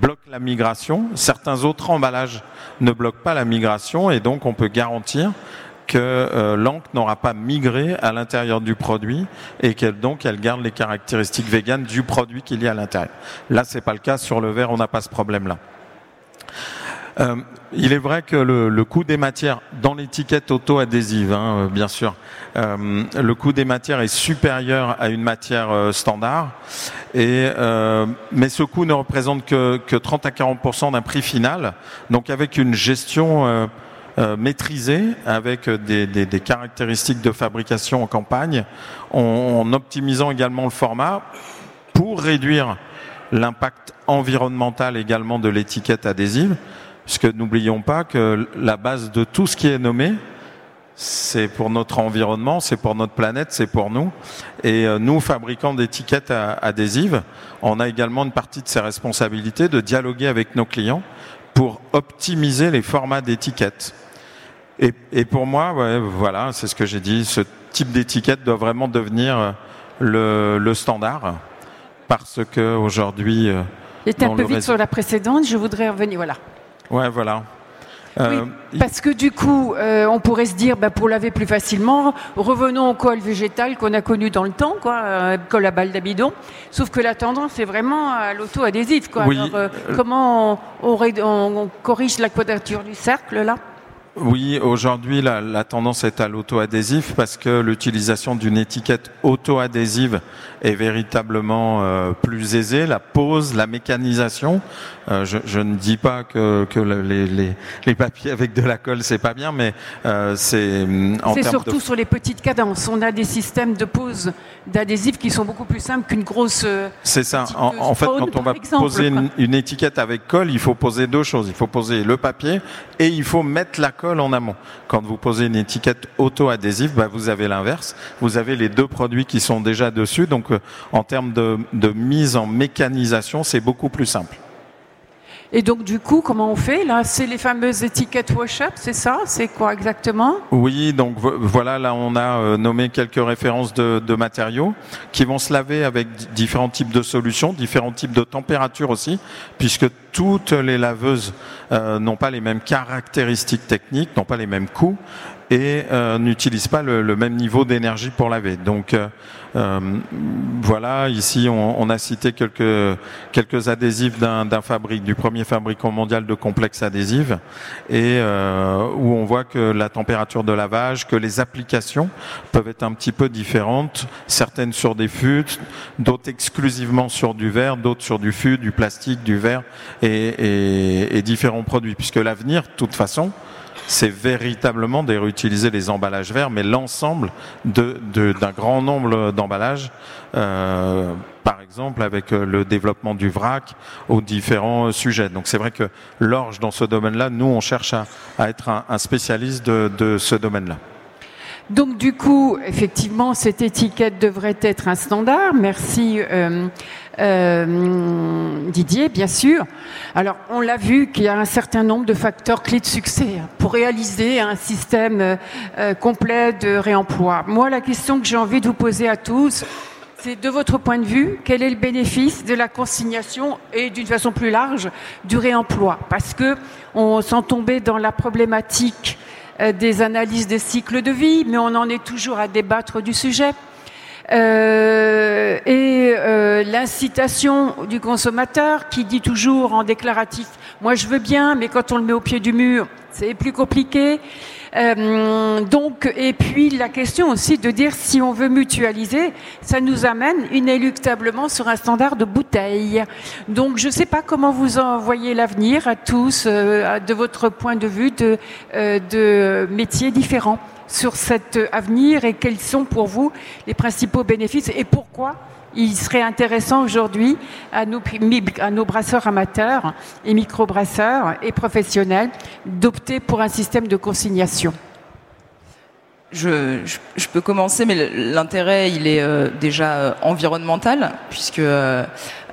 bloque la migration. Certains autres emballages ne bloquent pas la migration et donc on peut garantir que euh, l'encre n'aura pas migré à l'intérieur du produit et qu'elle donc elle garde les caractéristiques véganes du produit qu'il y a à l'intérieur. Là, c'est pas le cas sur le verre, on n'a pas ce problème-là. Euh, il est vrai que le, coût des matières dans l'étiquette auto-adhésive, hein, euh, bien sûr, le coût des matières est supérieur à une matière standard, et, mais ce coût ne représente que 30 à 40% d'un prix final. Donc avec une gestion maîtrisée, avec des, caractéristiques de fabrication en campagne, en, en optimisant également le format pour réduire l'impact environnemental également de l'étiquette adhésive puisque n'oublions pas que la base de tout ce qui est nommé, c'est pour notre environnement, c'est pour notre planète, c'est pour nous. Et euh, nous, fabricants d'étiquettes adhésives, on a également une partie de ces responsabilités de dialoguer avec nos clients pour optimiser les formats d'étiquettes. Et, pour moi, voilà, c'est ce que j'ai dit, ce type d'étiquette doit vraiment devenir euh, le, standard parce que aujourd'hui. Euh, J'étais un peu vite sur la précédente, je voudrais revenir. Voilà. Ouais, voilà. Euh, parce que du coup, euh, on pourrait se dire, bah, pour laver plus facilement, revenons au col végétal qu'on a connu dans le temps, quoi, euh, col à balle d'amidon. Sauf que la tendance est vraiment à l'auto-adhésif. Quoi. comment on, on corrige la quadrature du cercle là? Oui, aujourd'hui, la, tendance est à l'auto-adhésif parce que l'utilisation d'une étiquette auto-adhésive est véritablement euh, plus aisée. La pose, la mécanisation. Euh, je, ne dis pas que, les, papiers avec de la colle c'est pas bien, mais euh, c'est C'est surtout sur les petites cadences. On a des systèmes de pose d'adhésifs qui sont beaucoup plus simples qu'une grosse. C'est ça. En, fait, quand on va poser une, une étiquette avec colle, il faut poser deux choses. Il faut poser le papier et il faut mettre la colle en amont. Quand vous posez une étiquette auto-adhésive, bah, vous avez l'inverse. Vous avez les deux produits qui sont déjà dessus. Donc, euh, en termes de, de mise en mécanisation, c'est beaucoup plus simple. Et donc, du coup, comment on fait Là, c'est les fameuses étiquettes wash-up, c'est ça C'est quoi exactement Oui, donc voilà, là, on a euh, nommé quelques références de, matériaux qui vont se laver avec différents types de solutions, différents types de températures aussi, puisque toutes les laveuses euh, n'ont pas les mêmes caractéristiques techniques, n'ont pas les mêmes coûts et euh, n'utilisent pas le, le, même niveau d'énergie pour laver. Donc voilà, ici on, on, a cité quelques, quelques adhésifs d'un fabrique, du premier fabricant mondial de complexes adhésifs, et euh, où on voit que la température de lavage, que les applications peuvent être un petit peu différentes, certaines sur des fûts, d'autres exclusivement sur du verre, d'autres sur du fût, du plastique, du verre, et, et, et différents produits, puisque l'avenir, de toute façon, c'est véritablement de réutiliser les emballages verts, mais l'ensemble d'un grand nombre d'emballages, euh, par exemple avec euh, le développement du vrac aux différents sujets. Donc c'est vrai que l'orge dans ce domaine-là, nous on cherche à, être un, spécialiste de, ce domaine-là. Donc du coup, effectivement, cette étiquette devrait être un standard. Merci euh, euh, Didier, bien sûr. Alors, on l'a vu qu'il y a un certain nombre de facteurs clés de succès pour réaliser un système euh, complet de réemploi. Moi, la question que j'ai envie de vous poser à tous, c'est de votre point de vue, quel est le bénéfice de la consignation et d'une façon plus large du réemploi? Parce que on s'en tombait dans la problématique euh, des analyses des cycles de vie, mais on en est toujours à débattre du sujet. Euh, et euh, l'incitation du consommateur qui dit toujours en déclaratif moi je veux bien mais quand on le met au pied du mur c'est plus compliqué euh, donc, et puis la question aussi de dire si on veut mutualiser, ça nous amène inéluctablement sur un standard de bouteille. Donc, je ne sais pas comment vous en voyez l'avenir à tous, euh, de votre point de vue de, euh, de métiers différents sur cet avenir et quels sont pour vous les principaux bénéfices et pourquoi il serait intéressant aujourd'hui à nos, brasseurs amateurs et microbrasseurs et professionnels d'opter pour un système de consignation? Je, je, peux commencer, mais l'intérêt, il est euh, déjà euh, environnemental, puisque euh,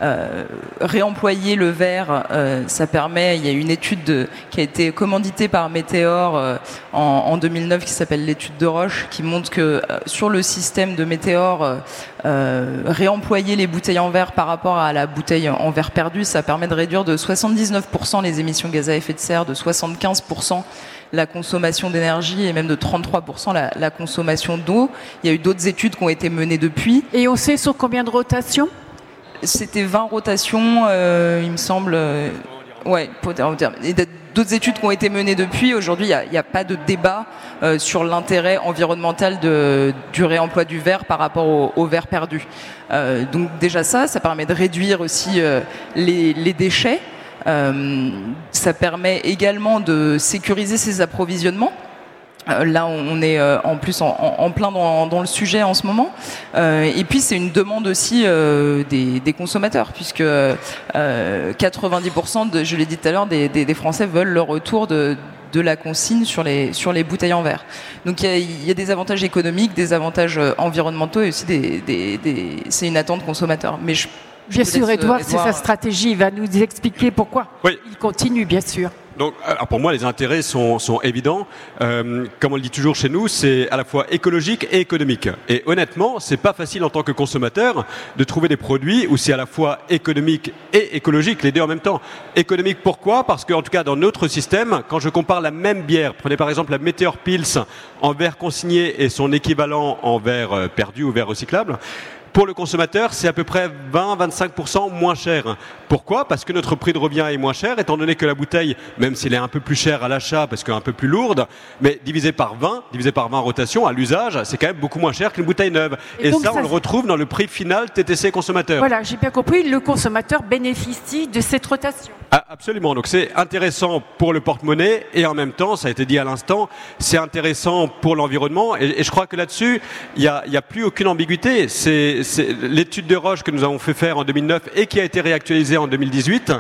euh réemployer le verre, ça permet. Il y a une étude de, qui a été commanditée par Météor en, en, 2009, qui s'appelle l'étude de Roche, qui montre que sur le système de Météor, réemployer les bouteilles en verre par rapport à la bouteille en verre perdu, ça permet de réduire de 79% les émissions de gaz à effet de serre, de 75% la consommation d'énergie et même de 33% la, la consommation d'eau. Il y a eu d'autres études qui ont été menées depuis. Et on sait sur combien de rotations? C'était 20 rotations, euh, il me semble. Euh, ouais, d'autres études qui ont été menées depuis. Aujourd'hui, il n'y a, pas de débat euh, sur l'intérêt environnemental du réemploi du verre par rapport au, verre perdu. donc déjà ça, ça permet de réduire aussi les, les, déchets. ça permet également de sécuriser ses approvisionnements. Euh, là, on est euh, en plus en, plein dans, le sujet en ce moment. Euh, et puis, c'est une demande aussi des, consommateurs, puisque 90%, de, je l'ai dit tout à l'heure, des, Français veulent le retour de, la consigne sur les, sur les bouteilles en verre. Donc il y, a, des avantages économiques, des avantages environnementaux et aussi des, c'est une attente consommateur. Mais bien sûr, Edouard, c'est sa stratégie. Il va nous expliquer pourquoi. Il continue, bien sûr. Donc, pour moi, les intérêts sont, sont évidents. Euh, comme on le dit toujours chez nous, c'est à la fois écologique et économique. Et honnêtement, c'est pas facile en tant que consommateur de trouver des produits où c'est à la fois économique et écologique, les deux en même temps. Économique, pourquoi? Parce qu'en tout cas, dans notre système, quand je compare la même bière, prenez par exemple la Meteor Pils en verre consigné et son équivalent en verre euh, perdu ou verre recyclable, pour le consommateur, c'est à peu près 20-25% moins cher. Pourquoi? Parce que notre prix de revient est moins cher, étant donné que la bouteille, même s'il est un peu plus cher à l'achat, parce qu'un peu plus lourde, mais divisé par 20, divisé par 20 rotations, à l'usage, c'est quand même beaucoup moins cher qu'une bouteille neuve. Et, ça, on le retrouve dans le prix final TTC consommateur. Voilà, j'ai bien compris, le consommateur bénéficie de cette rotation. Ah, absolument, donc c'est intéressant pour le porte-monnaie et en même temps, ça a été dit à l'instant, c'est intéressant pour l'environnement et, je crois que là-dessus, il n'y a, a, plus aucune ambiguïté. C'est l'étude de Roche que nous avons fait faire en 2009 et qui a été réactualisée en 2018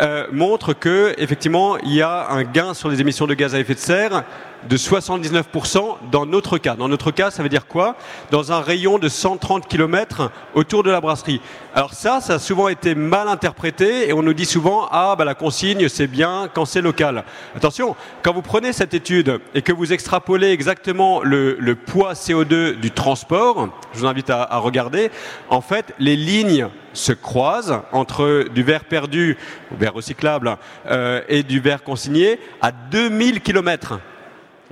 euh, montre que effectivement il y a un gain sur les émissions de gaz à effet de serre de 79% dans notre cas. Dans notre cas, ça veut dire quoi? Dans un rayon de 130 km autour de la brasserie. Alors ça, ça a souvent été mal interprété et on nous dit souvent ah bah la consigne c'est bien quand c'est local. Attention, quand vous prenez cette étude et que vous extrapolez exactement le, poids CO2 du transport, je vous invite à regarder. En fait, les lignes se croisent entre du verre perdu, verre recyclable, euh, et du verre consigné à 2000 km.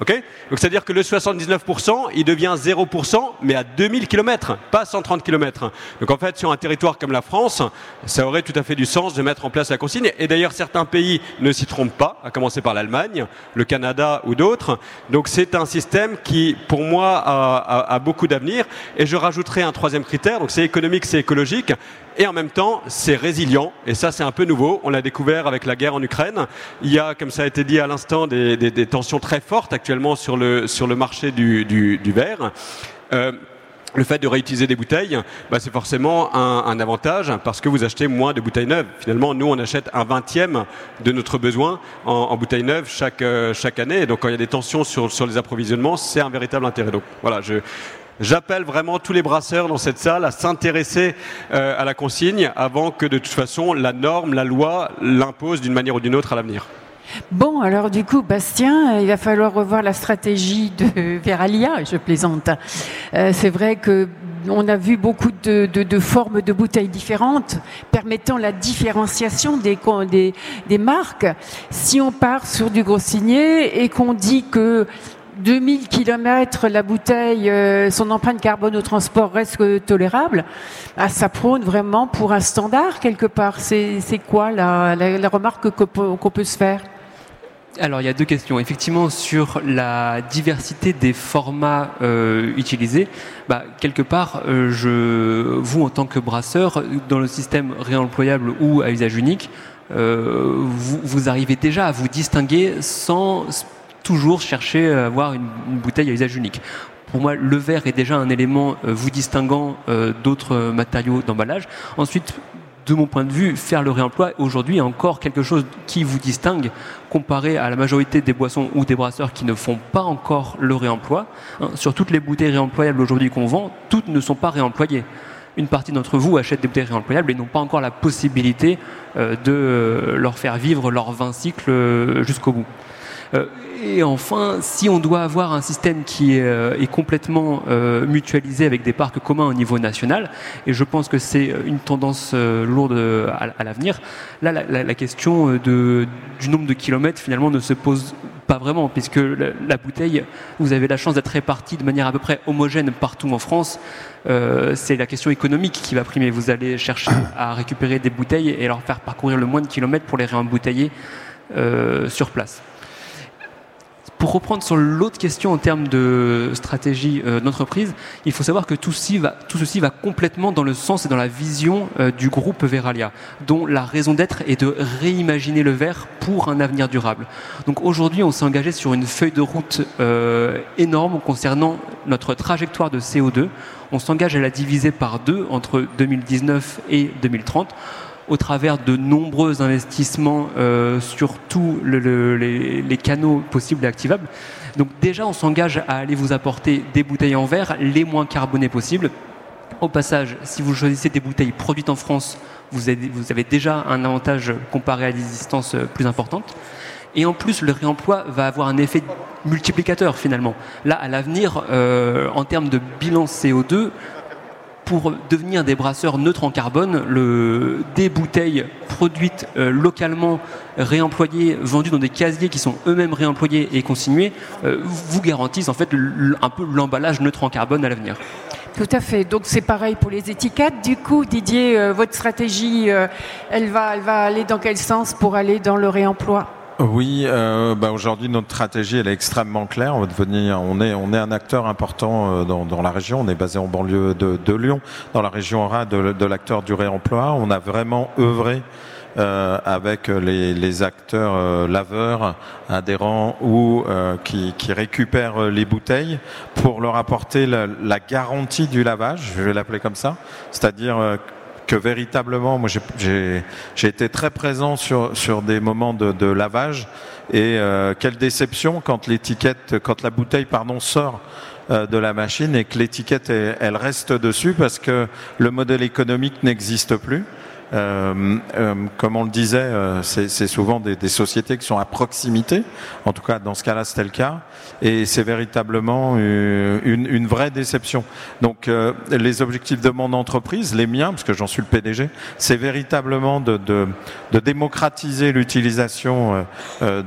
Ok? Donc c'est-à-dire que le 79%, il devient 0%, mais à 2000 km, pas 130 km. Donc en fait, sur un territoire comme la France, ça aurait tout à fait du sens de mettre en place la consigne. Et d'ailleurs, certains pays ne s'y trompent pas, à commencer par l'Allemagne, le Canada ou d'autres. Donc c'est un système qui, pour moi, a, a beaucoup d'avenir. Et je rajouterai un troisième critère, donc c'est économique, c'est écologique. Et en même temps, c'est résilient. Et ça, c'est un peu nouveau. On l'a découvert avec la guerre en Ukraine. Il y a, comme ça a été dit à l'instant, des, tensions très fortes actuellement sur le, sur le marché du, du, verre. Euh, le fait de réutiliser des bouteilles, bah, c'est forcément un, avantage parce que vous achetez moins de bouteilles neuves. Finalement, nous, on achète un vingtième de notre besoin en, bouteilles neuves chaque, euh, chaque année. Et donc, quand il y a des tensions sur, sur les approvisionnements, c'est un véritable intérêt. Donc, voilà, J'appelle vraiment tous les brasseurs dans cette salle à s'intéresser euh, à la consigne avant que de toute façon la norme, la loi l'impose d'une manière ou d'une autre à l'avenir. Bon, alors du coup, Bastien, il va falloir revoir la stratégie de Veralia, je plaisante. Euh, c'est vrai que on a vu beaucoup de, formes de bouteilles différentes permettant la différenciation des marques. Si on part sur du gros signé et qu'on dit que 2000 km la bouteille, euh, son empreinte carbone au transport reste tolérable, ah, ça prône vraiment pour un standard quelque part. C'est quoi la, remarque qu'on peut se faire? Alors il y a deux questions. Effectivement, sur la diversité des formats euh, utilisés, bah, quelque part, euh, je, vous en tant que brasseur, dans le système réemployable ou à usage unique, vous, arrivez déjà à vous distinguer sans toujours chercher à avoir une, bouteille à usage unique. Pour moi, le verre est déjà un élément euh, vous distinguant euh, d'autres matériaux d'emballage. Ensuite, de mon point de vue, faire le réemploi aujourd'hui est encore quelque chose qui vous distingue comparé à la majorité des boissons ou des brasseurs qui ne font pas encore le réemploi. Hein, sur toutes les bouteilles réemployables aujourd'hui qu'on vend, toutes ne sont pas réemployées. Une partie d'entre vous achètent des bouteilles réemployables et n'ont pas encore la possibilité euh, de leur faire vivre leur 20 cycles jusqu'au bout. Et enfin, si on doit avoir un système qui est, complètement mutualisé avec des parcs communs au niveau national, et je pense que c'est une tendance lourde à, l'avenir, là, la, question du nombre de kilomètres finalement ne se pose pas vraiment, puisque la, bouteille, vous avez la chance d'être répartie de manière à peu près homogène partout en France. Euh, c'est la question économique qui va primer. Vous allez chercher à récupérer des bouteilles et leur faire parcourir le moins de kilomètres pour les réembouteiller euh, sur place. Pour reprendre sur l'autre question en termes de stratégie euh, d'entreprise, il faut savoir que tout ceci, va, tout ceci va complètement dans le sens et dans la vision euh, du groupe Veralia, dont la raison d'être est de réimaginer le verre pour un avenir durable. Donc aujourd'hui, on s'est engagé sur une feuille de route euh, énorme concernant notre trajectoire de CO2. On s'engage à la diviser par deux entre 2019 et 2030 au travers de nombreux investissements euh, sur tous les, canaux possibles et activables. Donc déjà, on s'engage à aller vous apporter des bouteilles en verre les moins carbonées possibles. Au passage, si vous choisissez des bouteilles produites en France, vous avez, déjà un avantage comparé à des distances plus importantes. Et en plus, le réemploi va avoir un effet multiplicateur finalement. Là, à l'avenir, euh, en termes de bilan CO2, pour devenir des brasseurs neutres en carbone, le, des bouteilles produites euh, localement, réemployées, vendues dans des casiers qui sont eux-mêmes réemployés et consignés, euh, vous garantissent en fait un peu l'emballage neutre en carbone à l'avenir. Tout à fait. Donc c'est pareil pour les étiquettes. Du coup, Didier, euh, votre stratégie, elle, va, elle va aller dans quel sens pour aller dans le réemploi? Oui, euh, bah aujourd'hui notre stratégie elle est extrêmement claire. On va devenir, on est, on est un acteur important euh, dans, la région. On est basé en banlieue de, Lyon, dans la région RA de, l'acteur du réemploi. On a vraiment œuvré euh, avec les, acteurs euh, laveurs, adhérents ou qui, qui, récupèrent les bouteilles pour leur apporter la, la garantie du lavage, je vais l'appeler comme ça, c'est-à-dire que véritablement, moi j'ai été très présent sur, sur des moments de, lavage et euh, quelle déception quand l'étiquette, quand la bouteille pardon sort euh, de la machine et que l'étiquette elle reste dessus parce que le modèle économique n'existe plus. Euh, euh, comme on le disait, euh, c'est souvent des, sociétés qui sont à proximité. En tout cas, dans ce cas-là, c'était le cas. Et c'est véritablement une, vraie déception. Donc, les objectifs de mon entreprise, les miens, parce que j'en suis le PDG, c'est véritablement de démocratiser l'utilisation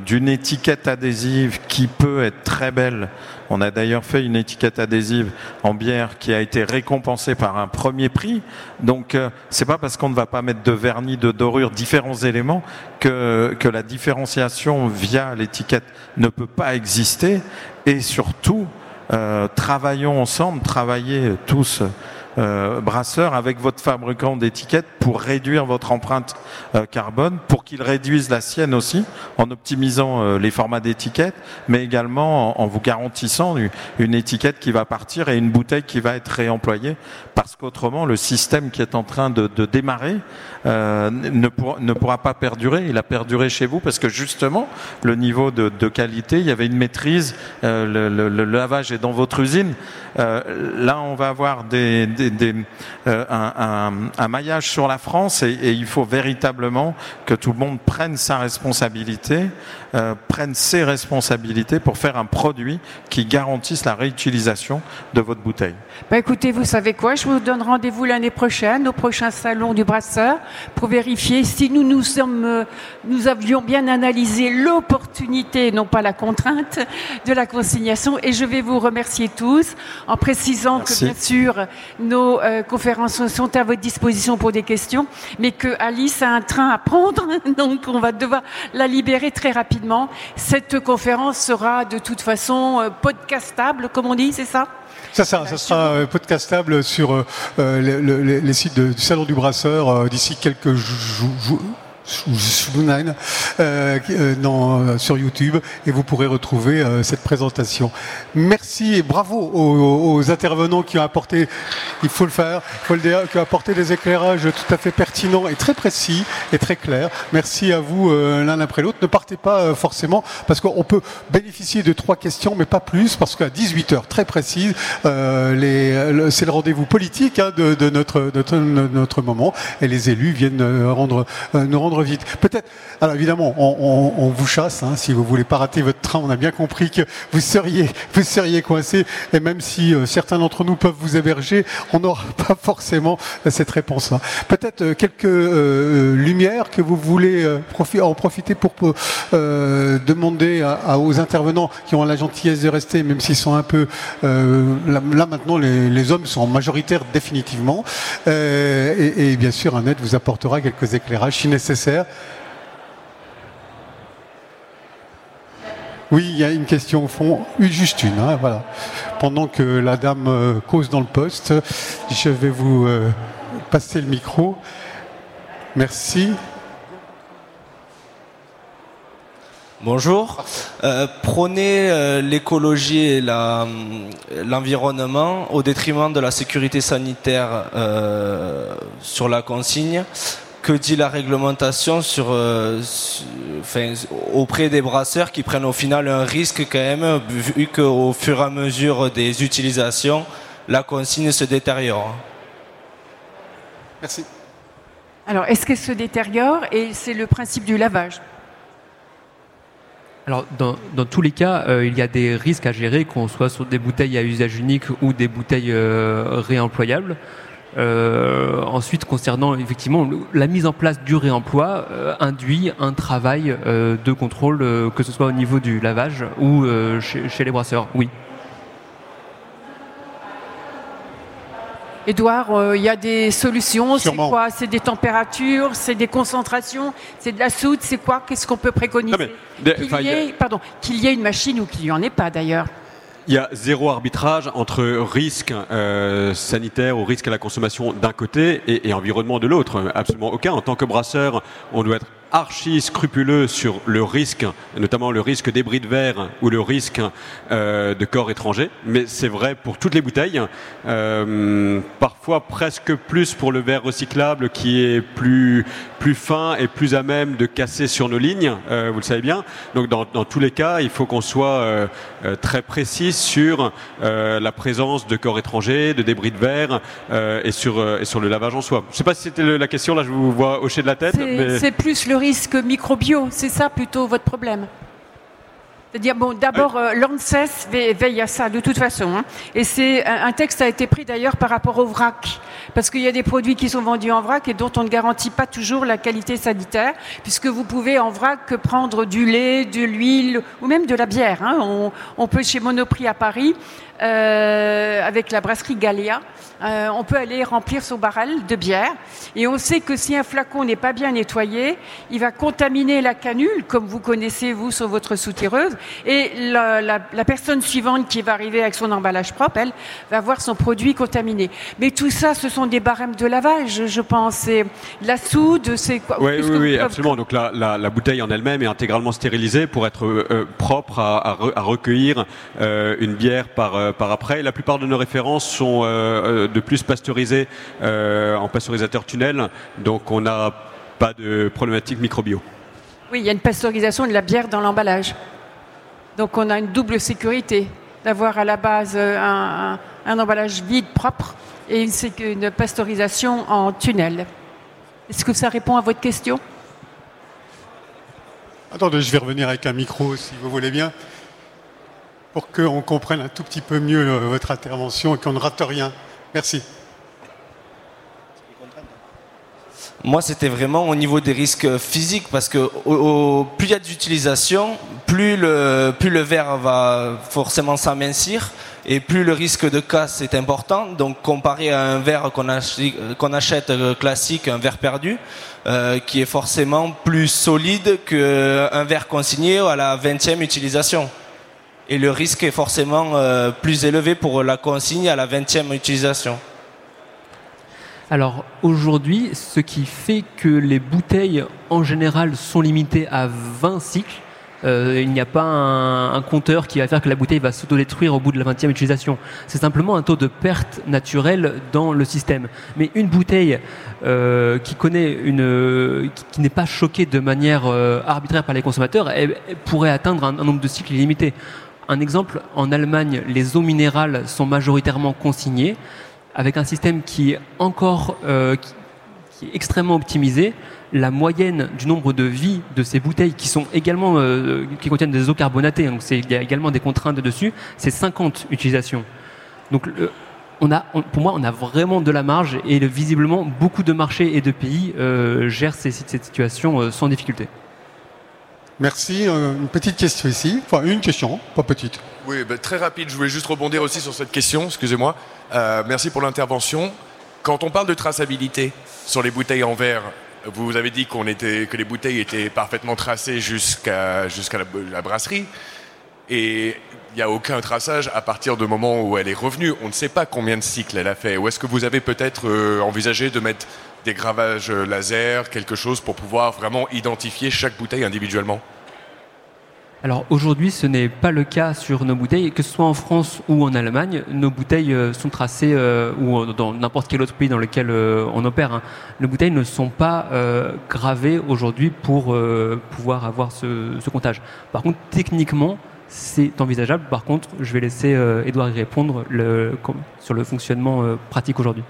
d'une étiquette adhésive qui peut être très belle on a d'ailleurs fait une étiquette adhésive en bière qui a été récompensée par un premier prix. Donc euh, c'est pas parce qu'on ne va pas mettre de vernis, de dorure, différents éléments que, que la différenciation via l'étiquette ne peut pas exister. Et surtout, euh, travaillons ensemble, travaillez tous brasseur avec votre fabricant d'étiquettes pour réduire votre empreinte euh, carbone, pour qu'il réduise la sienne aussi, en optimisant euh, les formats d'étiquettes, mais également en, vous garantissant une, étiquette qui va partir et une bouteille qui va être réemployée, parce qu'autrement le système qui est en train de, démarrer euh, ne, pour, ne pourra pas perdurer. Il a perduré chez vous parce que justement le niveau de, qualité, il y avait une maîtrise, le, lavage est dans votre usine. là, on va avoir des, euh, un, maillage sur la France et, il faut véritablement que tout le monde prenne sa responsabilité, euh, prenne ses responsabilités pour faire un produit qui garantisse la réutilisation de votre bouteille. Bah écoutez, vous savez quoi? Je vous donne rendez-vous l'année prochaine au prochain salon du brasseur pour vérifier si nous nous sommes, euh, nous avions bien analysé l'opportunité, non pas la contrainte, de la consignation. Et je vais vous remercier tous en précisant Merci. que bien sûr nos euh, conférences sont à votre disposition pour des questions, mais que Alice a un train à prendre, donc on va devoir la libérer très rapidement. Cette conférence sera de toute façon euh, podcastable, comme on dit, c'est ça? Ça, ça, sera euh, podcastable sur euh, les, sites du Salon du Brasseur d'ici quelques jours euh, euh, sur YouTube et vous pourrez retrouver euh, cette présentation. Merci et bravo aux, intervenants qui ont apporté, il faut le faire, qui ont apporté des éclairages tout à fait pertinents et très précis et très clairs. Merci à vous euh, l'un après l'autre. Ne partez pas euh, forcément parce qu'on peut bénéficier de trois questions mais pas plus parce qu'à 18h très précise, euh, c'est le rendez-vous politique hein, de, notre, moment et les élus viennent nous rendre vite. Peut-être, alors évidemment, on, vous chasse. Hein, si vous voulez pas rater votre train, on a bien compris que vous seriez, vous seriez coincé. Et même si euh, certains d'entre nous peuvent vous héberger, on n'aura pas forcément cette réponse-là. Peut-être euh, quelques euh, lumières que vous voulez en profiter pour demander aux intervenants qui ont la gentillesse de rester, même s'ils sont un peu là, maintenant, les, hommes sont majoritaires définitivement. Et, bien sûr, Annette vous apportera quelques éclairages si nécessaire. Oui, il y a une question au fond, juste une, hein, voilà. Pendant que la dame euh, cause dans le poste, je vais vous euh, passer le micro. Merci. Bonjour. Euh, prenez l'écologie et l'environnement au détriment de la sécurité sanitaire sur la consigne que dit la réglementation sur, euh, auprès des brasseurs qui prennent au final un risque quand même, vu qu'au fur et à mesure des utilisations, la consigne se détériore Merci. Alors, est-ce qu'elle se détériore Et c'est le principe du lavage? Alors, dans, tous les cas, euh, il y a des risques à gérer, qu'on soit sur des bouteilles à usage unique ou des bouteilles euh, réemployables. Euh, ensuite, concernant effectivement la mise en place du réemploi, euh, induit un travail euh, de contrôle, que ce soit au niveau du lavage ou chez, les brasseurs. Oui. Edouard, il y a des solutions. C'est quoi? C'est des températures, c'est des concentrations, c'est de la soude, c'est quoi? Qu'est-ce qu'on peut préconiser? Pardon, qu'il y ait une machine ou qu'il n'y en ait pas d'ailleurs. Il y a zéro arbitrage entre risque euh, sanitaire ou risque à la consommation d'un côté et, et environnement de l'autre. Absolument aucun. En tant que brasseur, on doit être archi scrupuleux sur le risque, notamment le risque débris de verre ou le risque euh, de corps étrangers. Mais c'est vrai pour toutes les bouteilles. Euh, parfois presque plus pour le verre recyclable qui est plus plus fin et plus à même de casser sur nos lignes. Euh, vous le savez bien. Donc dans, dans tous les cas, il faut qu'on soit très précis sur la présence de corps étrangers, de débris de verre et sur et sur le lavage en soi. Je ne sais pas si c'était la question. Là, je vous vois hocher de la tête. C'est plus le risque microbio, c'est ça plutôt votre problème c'est-à-dire, bon, d'abord, euh, l'ANSES veille à ça, de toute façon. Hein. Et c'est un texte a été pris d'ailleurs par rapport au vrac, parce qu'il y a des produits qui sont vendus en vrac et dont on ne garantit pas toujours la qualité sanitaire, puisque vous pouvez en vrac prendre du lait, de l'huile ou même de la bière. Hein. On, on, peut chez Monoprix à Paris euh, avec la brasserie Galia, euh, on peut aller remplir son barrel de bière. Et on sait que si un flacon n'est pas bien nettoyé, il va contaminer la canule, comme vous connaissez vous sur votre soutireuse. Et la, personne suivante qui va arriver avec son emballage propre, elle va voir son produit contaminé. Mais tout ça, ce sont des barèmes de lavage, je pense. la soude, c'est quoi Oui, oui, oui, absolument. Donc la, la, bouteille en elle-même est intégralement stérilisée pour être euh, propre à, à, recueillir une bière par par après. La plupart de nos références sont euh, euh, de plus pasteurisées en pasteurisateur tunnel, donc on n'a pas de problématique microbio. Oui, il y a une pasteurisation de la bière dans l'emballage. Donc on a une double sécurité d'avoir à la base un, emballage vide, propre, et une, une pasteurisation en tunnel. Est-ce que ça répond à votre question? Attendez, je vais revenir avec un micro si vous voulez bien pour qu'on comprenne un tout petit peu mieux euh, votre intervention et qu'on ne rate rien. Merci. Moi, c'était vraiment au niveau des risques physiques, parce que plus il y a d'utilisation, plus le, plus le verre va forcément s'amincir, et plus le risque de casse est important. Donc, comparé à un verre qu'on achète, euh, classique, un verre perdu, euh, qui est forcément plus solide qu'un verre consigné à la 20e utilisation et le risque est forcément euh, plus élevé pour la consigne à la 20e utilisation. Alors aujourd'hui, ce qui fait que les bouteilles en général sont limitées à 20 cycles, euh, il n'y a pas un, compteur qui va faire que la bouteille va s'autodétruire au bout de la 20e utilisation. C'est simplement un taux de perte naturelle dans le système. Mais une bouteille euh, qui connaît une, qui, n'est pas choquée de manière arbitraire par les consommateurs, pourrait atteindre un, nombre de cycles illimité. Un exemple, en Allemagne, les eaux minérales sont majoritairement consignées, avec un système qui est encore euh, extrêmement optimisé. la moyenne du nombre de vies de ces bouteilles qui sont également euh, qui contiennent des eaux carbonatées, donc il y a également des contraintes dessus, c'est 50 utilisations. Donc pour moi, on a vraiment de la marge et visiblement beaucoup de marchés et de pays euh, gèrent cette situation sans difficulté. Merci. une petite question ici. Enfin, une question, pas petite. Oui, ben, très rapide. Je voulais juste rebondir aussi sur cette question. Excusez-moi. merci pour l'intervention. Quand on parle de traçabilité sur les bouteilles en verre, vous avez dit qu'on était, que les bouteilles étaient parfaitement tracées jusqu'à jusqu'à la, brasserie. Et il n'y a aucun traçage à partir du moment où elle est revenue. On ne sait pas combien de cycles elle a fait. Ou est-ce que vous avez peut-être euh, envisagé de mettre des gravages laser, quelque chose pour pouvoir vraiment identifier chaque bouteille individuellement alors aujourd'hui, ce n'est pas le cas sur nos bouteilles, que ce soit en France ou en Allemagne, nos bouteilles euh, sont tracées, euh, ou dans n'importe quel autre pays dans lequel euh, on opère, hein. nos bouteilles ne sont pas gravées aujourd'hui pour pouvoir avoir ce, ce, comptage. Par contre, techniquement, c'est envisageable. Par contre, je vais laisser Edouard y répondre sur le fonctionnement pratique aujourd'hui.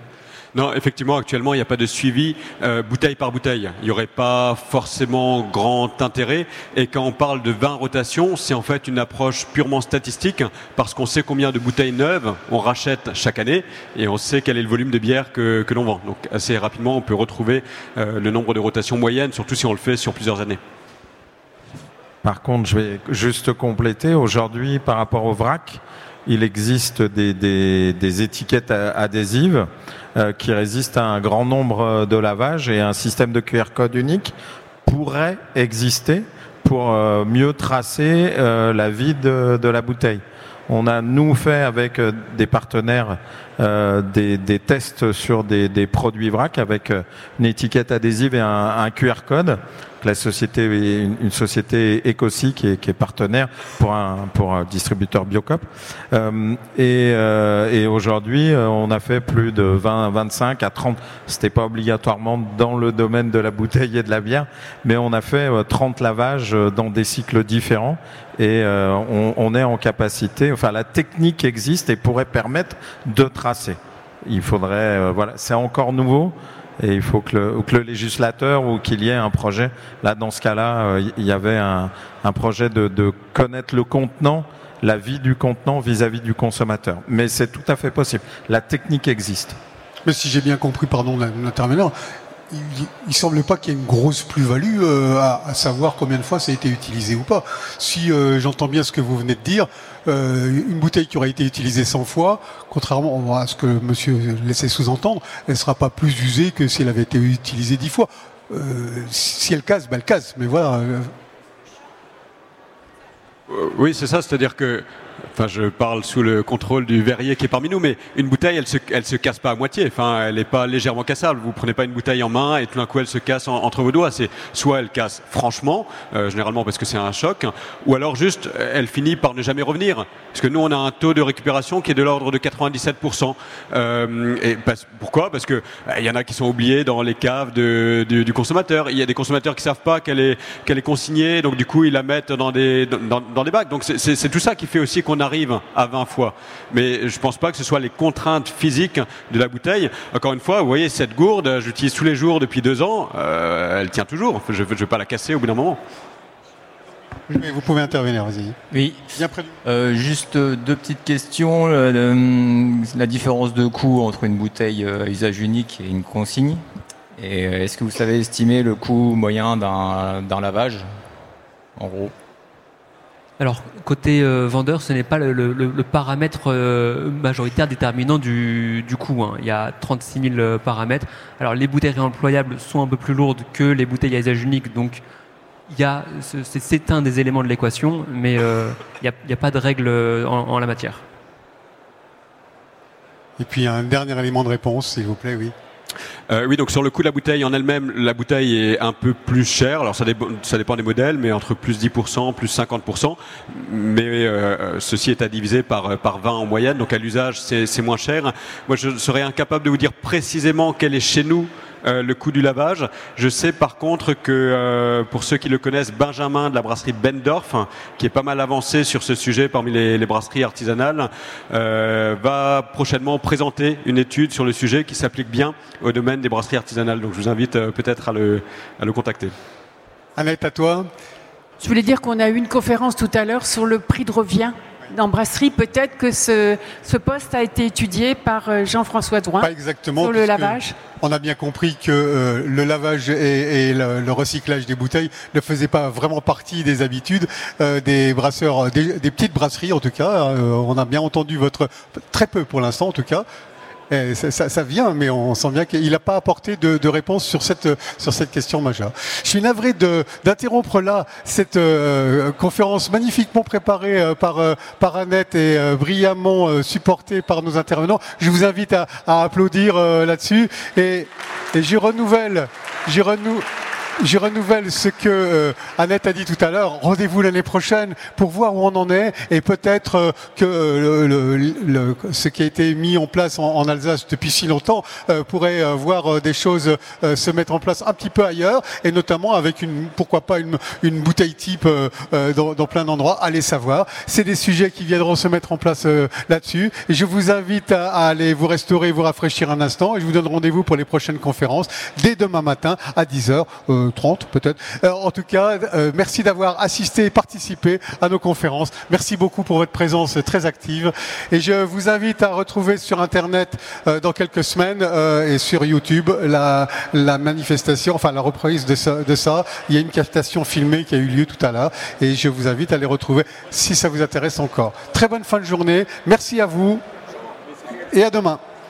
Non, effectivement, actuellement, il n'y a pas de suivi euh, bouteille par bouteille. Il n'y aurait pas forcément grand intérêt. Et quand on parle de 20 rotations, c'est en fait une approche purement statistique parce qu'on sait combien de bouteilles neuves on rachète chaque année et on sait quel est le volume de bière que, l'on vend. Donc assez rapidement, on peut retrouver euh, le nombre de rotations moyennes, surtout si on le fait sur plusieurs années. Par contre, je vais juste compléter. Aujourd'hui, par rapport au vrac, il existe des, étiquettes adhésives euh, qui résistent à un grand nombre de lavages et un système de QR code unique pourrait exister pour euh, mieux tracer euh, la vie de, la bouteille. On a nous fait avec des partenaires des, tests sur des, produits vrac avec une étiquette adhésive et un QR code la société, une, société Ecosi qui est, partenaire pour un, distributeur Biocop. Euh, et, euh, et aujourd'hui, euh, on a fait plus de 20, 25 à 30. C'était pas obligatoirement dans le domaine de la bouteille et de la bière, mais on a fait 30 lavages dans des cycles différents et on, on est en capacité. Enfin, la technique existe et pourrait permettre de tracer. Il faudrait, voilà, c'est encore nouveau et il faut que le, que le législateur ou qu'il y ait un projet. Là, dans ce cas-là, euh, il y avait un, un projet de, de, connaître le contenant, la vie du contenant vis-à-vis du consommateur. Mais c'est tout à fait possible. La technique existe. Mais si j'ai bien compris, pardon, l'intervenant, il, il semble pas qu'il y ait une grosse plus-value euh, à, savoir combien de fois ça a été utilisé ou pas. Si euh, j'entends bien ce que vous venez de dire, euh, une bouteille qui aura été utilisée 100 fois, contrairement à ce que monsieur laissait sous-entendre, elle ne sera pas plus usée que si elle avait été utilisée 10 fois. Si elle casse, ben elle casse. Mais voilà. Oui, c'est ça, c'est-à-dire que Enfin, je parle sous le contrôle du verrier qui est parmi nous, mais une bouteille, elle se, elle se casse pas à moitié. Enfin, elle n'est pas légèrement cassable. Vous prenez pas une bouteille en main et tout d'un coup elle se casse entre vos doigts. C'est soit elle casse franchement, euh, généralement parce que c'est un choc, ou alors juste elle finit par ne jamais revenir. Parce que nous, on a un taux de récupération qui est de l'ordre de 97%. Euh, et pourquoi? Parce que euh, il y en a qui sont oubliés dans les caves du, du, consommateur. Il y a des consommateurs qui savent pas qu'elle est qu'elle est consignée, donc du coup ils la mettent dans des dans, dans des bacs. Donc c'est tout ça qui fait aussi qu'on arrive à 20 fois. Mais je ne pense pas que ce soit les contraintes physiques de la bouteille. Encore une fois, vous voyez, cette gourde, j'utilise tous les jours depuis deux ans, euh, elle tient toujours. Je ne vais pas la casser au bout d'un moment. Vous pouvez intervenir, vas-y. Oui. Euh, juste deux petites questions. Euh, la différence de coût entre une bouteille à usage unique et une consigne. Et est-ce que vous savez estimer le coût moyen d'un lavage, en gros? Alors, côté euh, vendeur, ce n'est pas le, paramètre euh, majoritaire déterminant du, coût. Hein. Il y a 36 000 euh, paramètres. Alors, les bouteilles réemployables sont un peu plus lourdes que les bouteilles à usage unique, donc c'est un des éléments de l'équation, mais il n'y a, pas de règle en, la matière. Et puis un dernier élément de réponse, s'il vous plaît, oui. Euh, oui, donc sur le coût de la bouteille en elle-même, la bouteille est un peu plus chère. Alors ça, dépend des modèles, mais entre plus 10%, plus 50%. Mais euh, ceci est à diviser par, par 20 en moyenne. Donc à l'usage, c'est moins cher. Moi, je serais incapable de vous dire précisément quelle est chez nous le coût du lavage. Je sais par contre que pour ceux qui le connaissent, Benjamin de la brasserie Bendorf, qui est pas mal avancé sur ce sujet parmi les, brasseries artisanales, va prochainement présenter une étude sur le sujet qui s'applique bien au domaine des brasseries artisanales. Donc je vous invite peut-être à le, à le contacter. Annette, à toi. Je voulais dire qu'on a eu une conférence tout à l'heure sur le prix de revient dans Brasserie. Peut-être que ce, ce, poste a été étudié par euh, Jean-François Drouin Pas exactement, sur le lavage. On a bien compris que euh, le lavage et, le, recyclage des bouteilles ne faisaient pas vraiment partie des habitudes euh, des brasseurs, des, des, petites brasseries en tout cas. on a bien entendu votre très peu pour l'instant en tout cas eh, ça, vient, mais on sent bien qu'il n'a pas apporté de, réponse sur cette, sur cette question majeure. Je suis navré d'interrompre là cette euh, conférence magnifiquement préparée euh, par, euh, par Annette et brillamment supportée par nos intervenants. Je vous invite à, applaudir là-dessus et, je renouvelle je renouvelle ce que euh, Annette a dit tout à l'heure. Rendez-vous l'année prochaine pour voir où on en est et peut-être euh, que euh, le, ce qui a été mis en place en, Alsace depuis si longtemps pourrait voir des choses se mettre en place un petit peu ailleurs et notamment avec une, pourquoi pas une, une bouteille type dans, dans, plein d'endroits. Allez savoir. C'est des sujets qui viendront se mettre en place là-dessus. Je vous invite à, à, aller vous restaurer, vous rafraîchir un instant et je vous donne rendez-vous pour les prochaines conférences dès demain matin à 10h. 30 peut-être. Euh, en tout cas, euh, merci d'avoir assisté et participé à nos conférences. Merci beaucoup pour votre présence très active. Et je vous invite à retrouver sur Internet euh, dans quelques semaines et sur YouTube la, manifestation, enfin la reprise de ça, de ça. Il y a une captation filmée qui a eu lieu tout à l'heure et je vous invite à les retrouver si ça vous intéresse encore. Très bonne fin de journée. Merci à vous et à demain.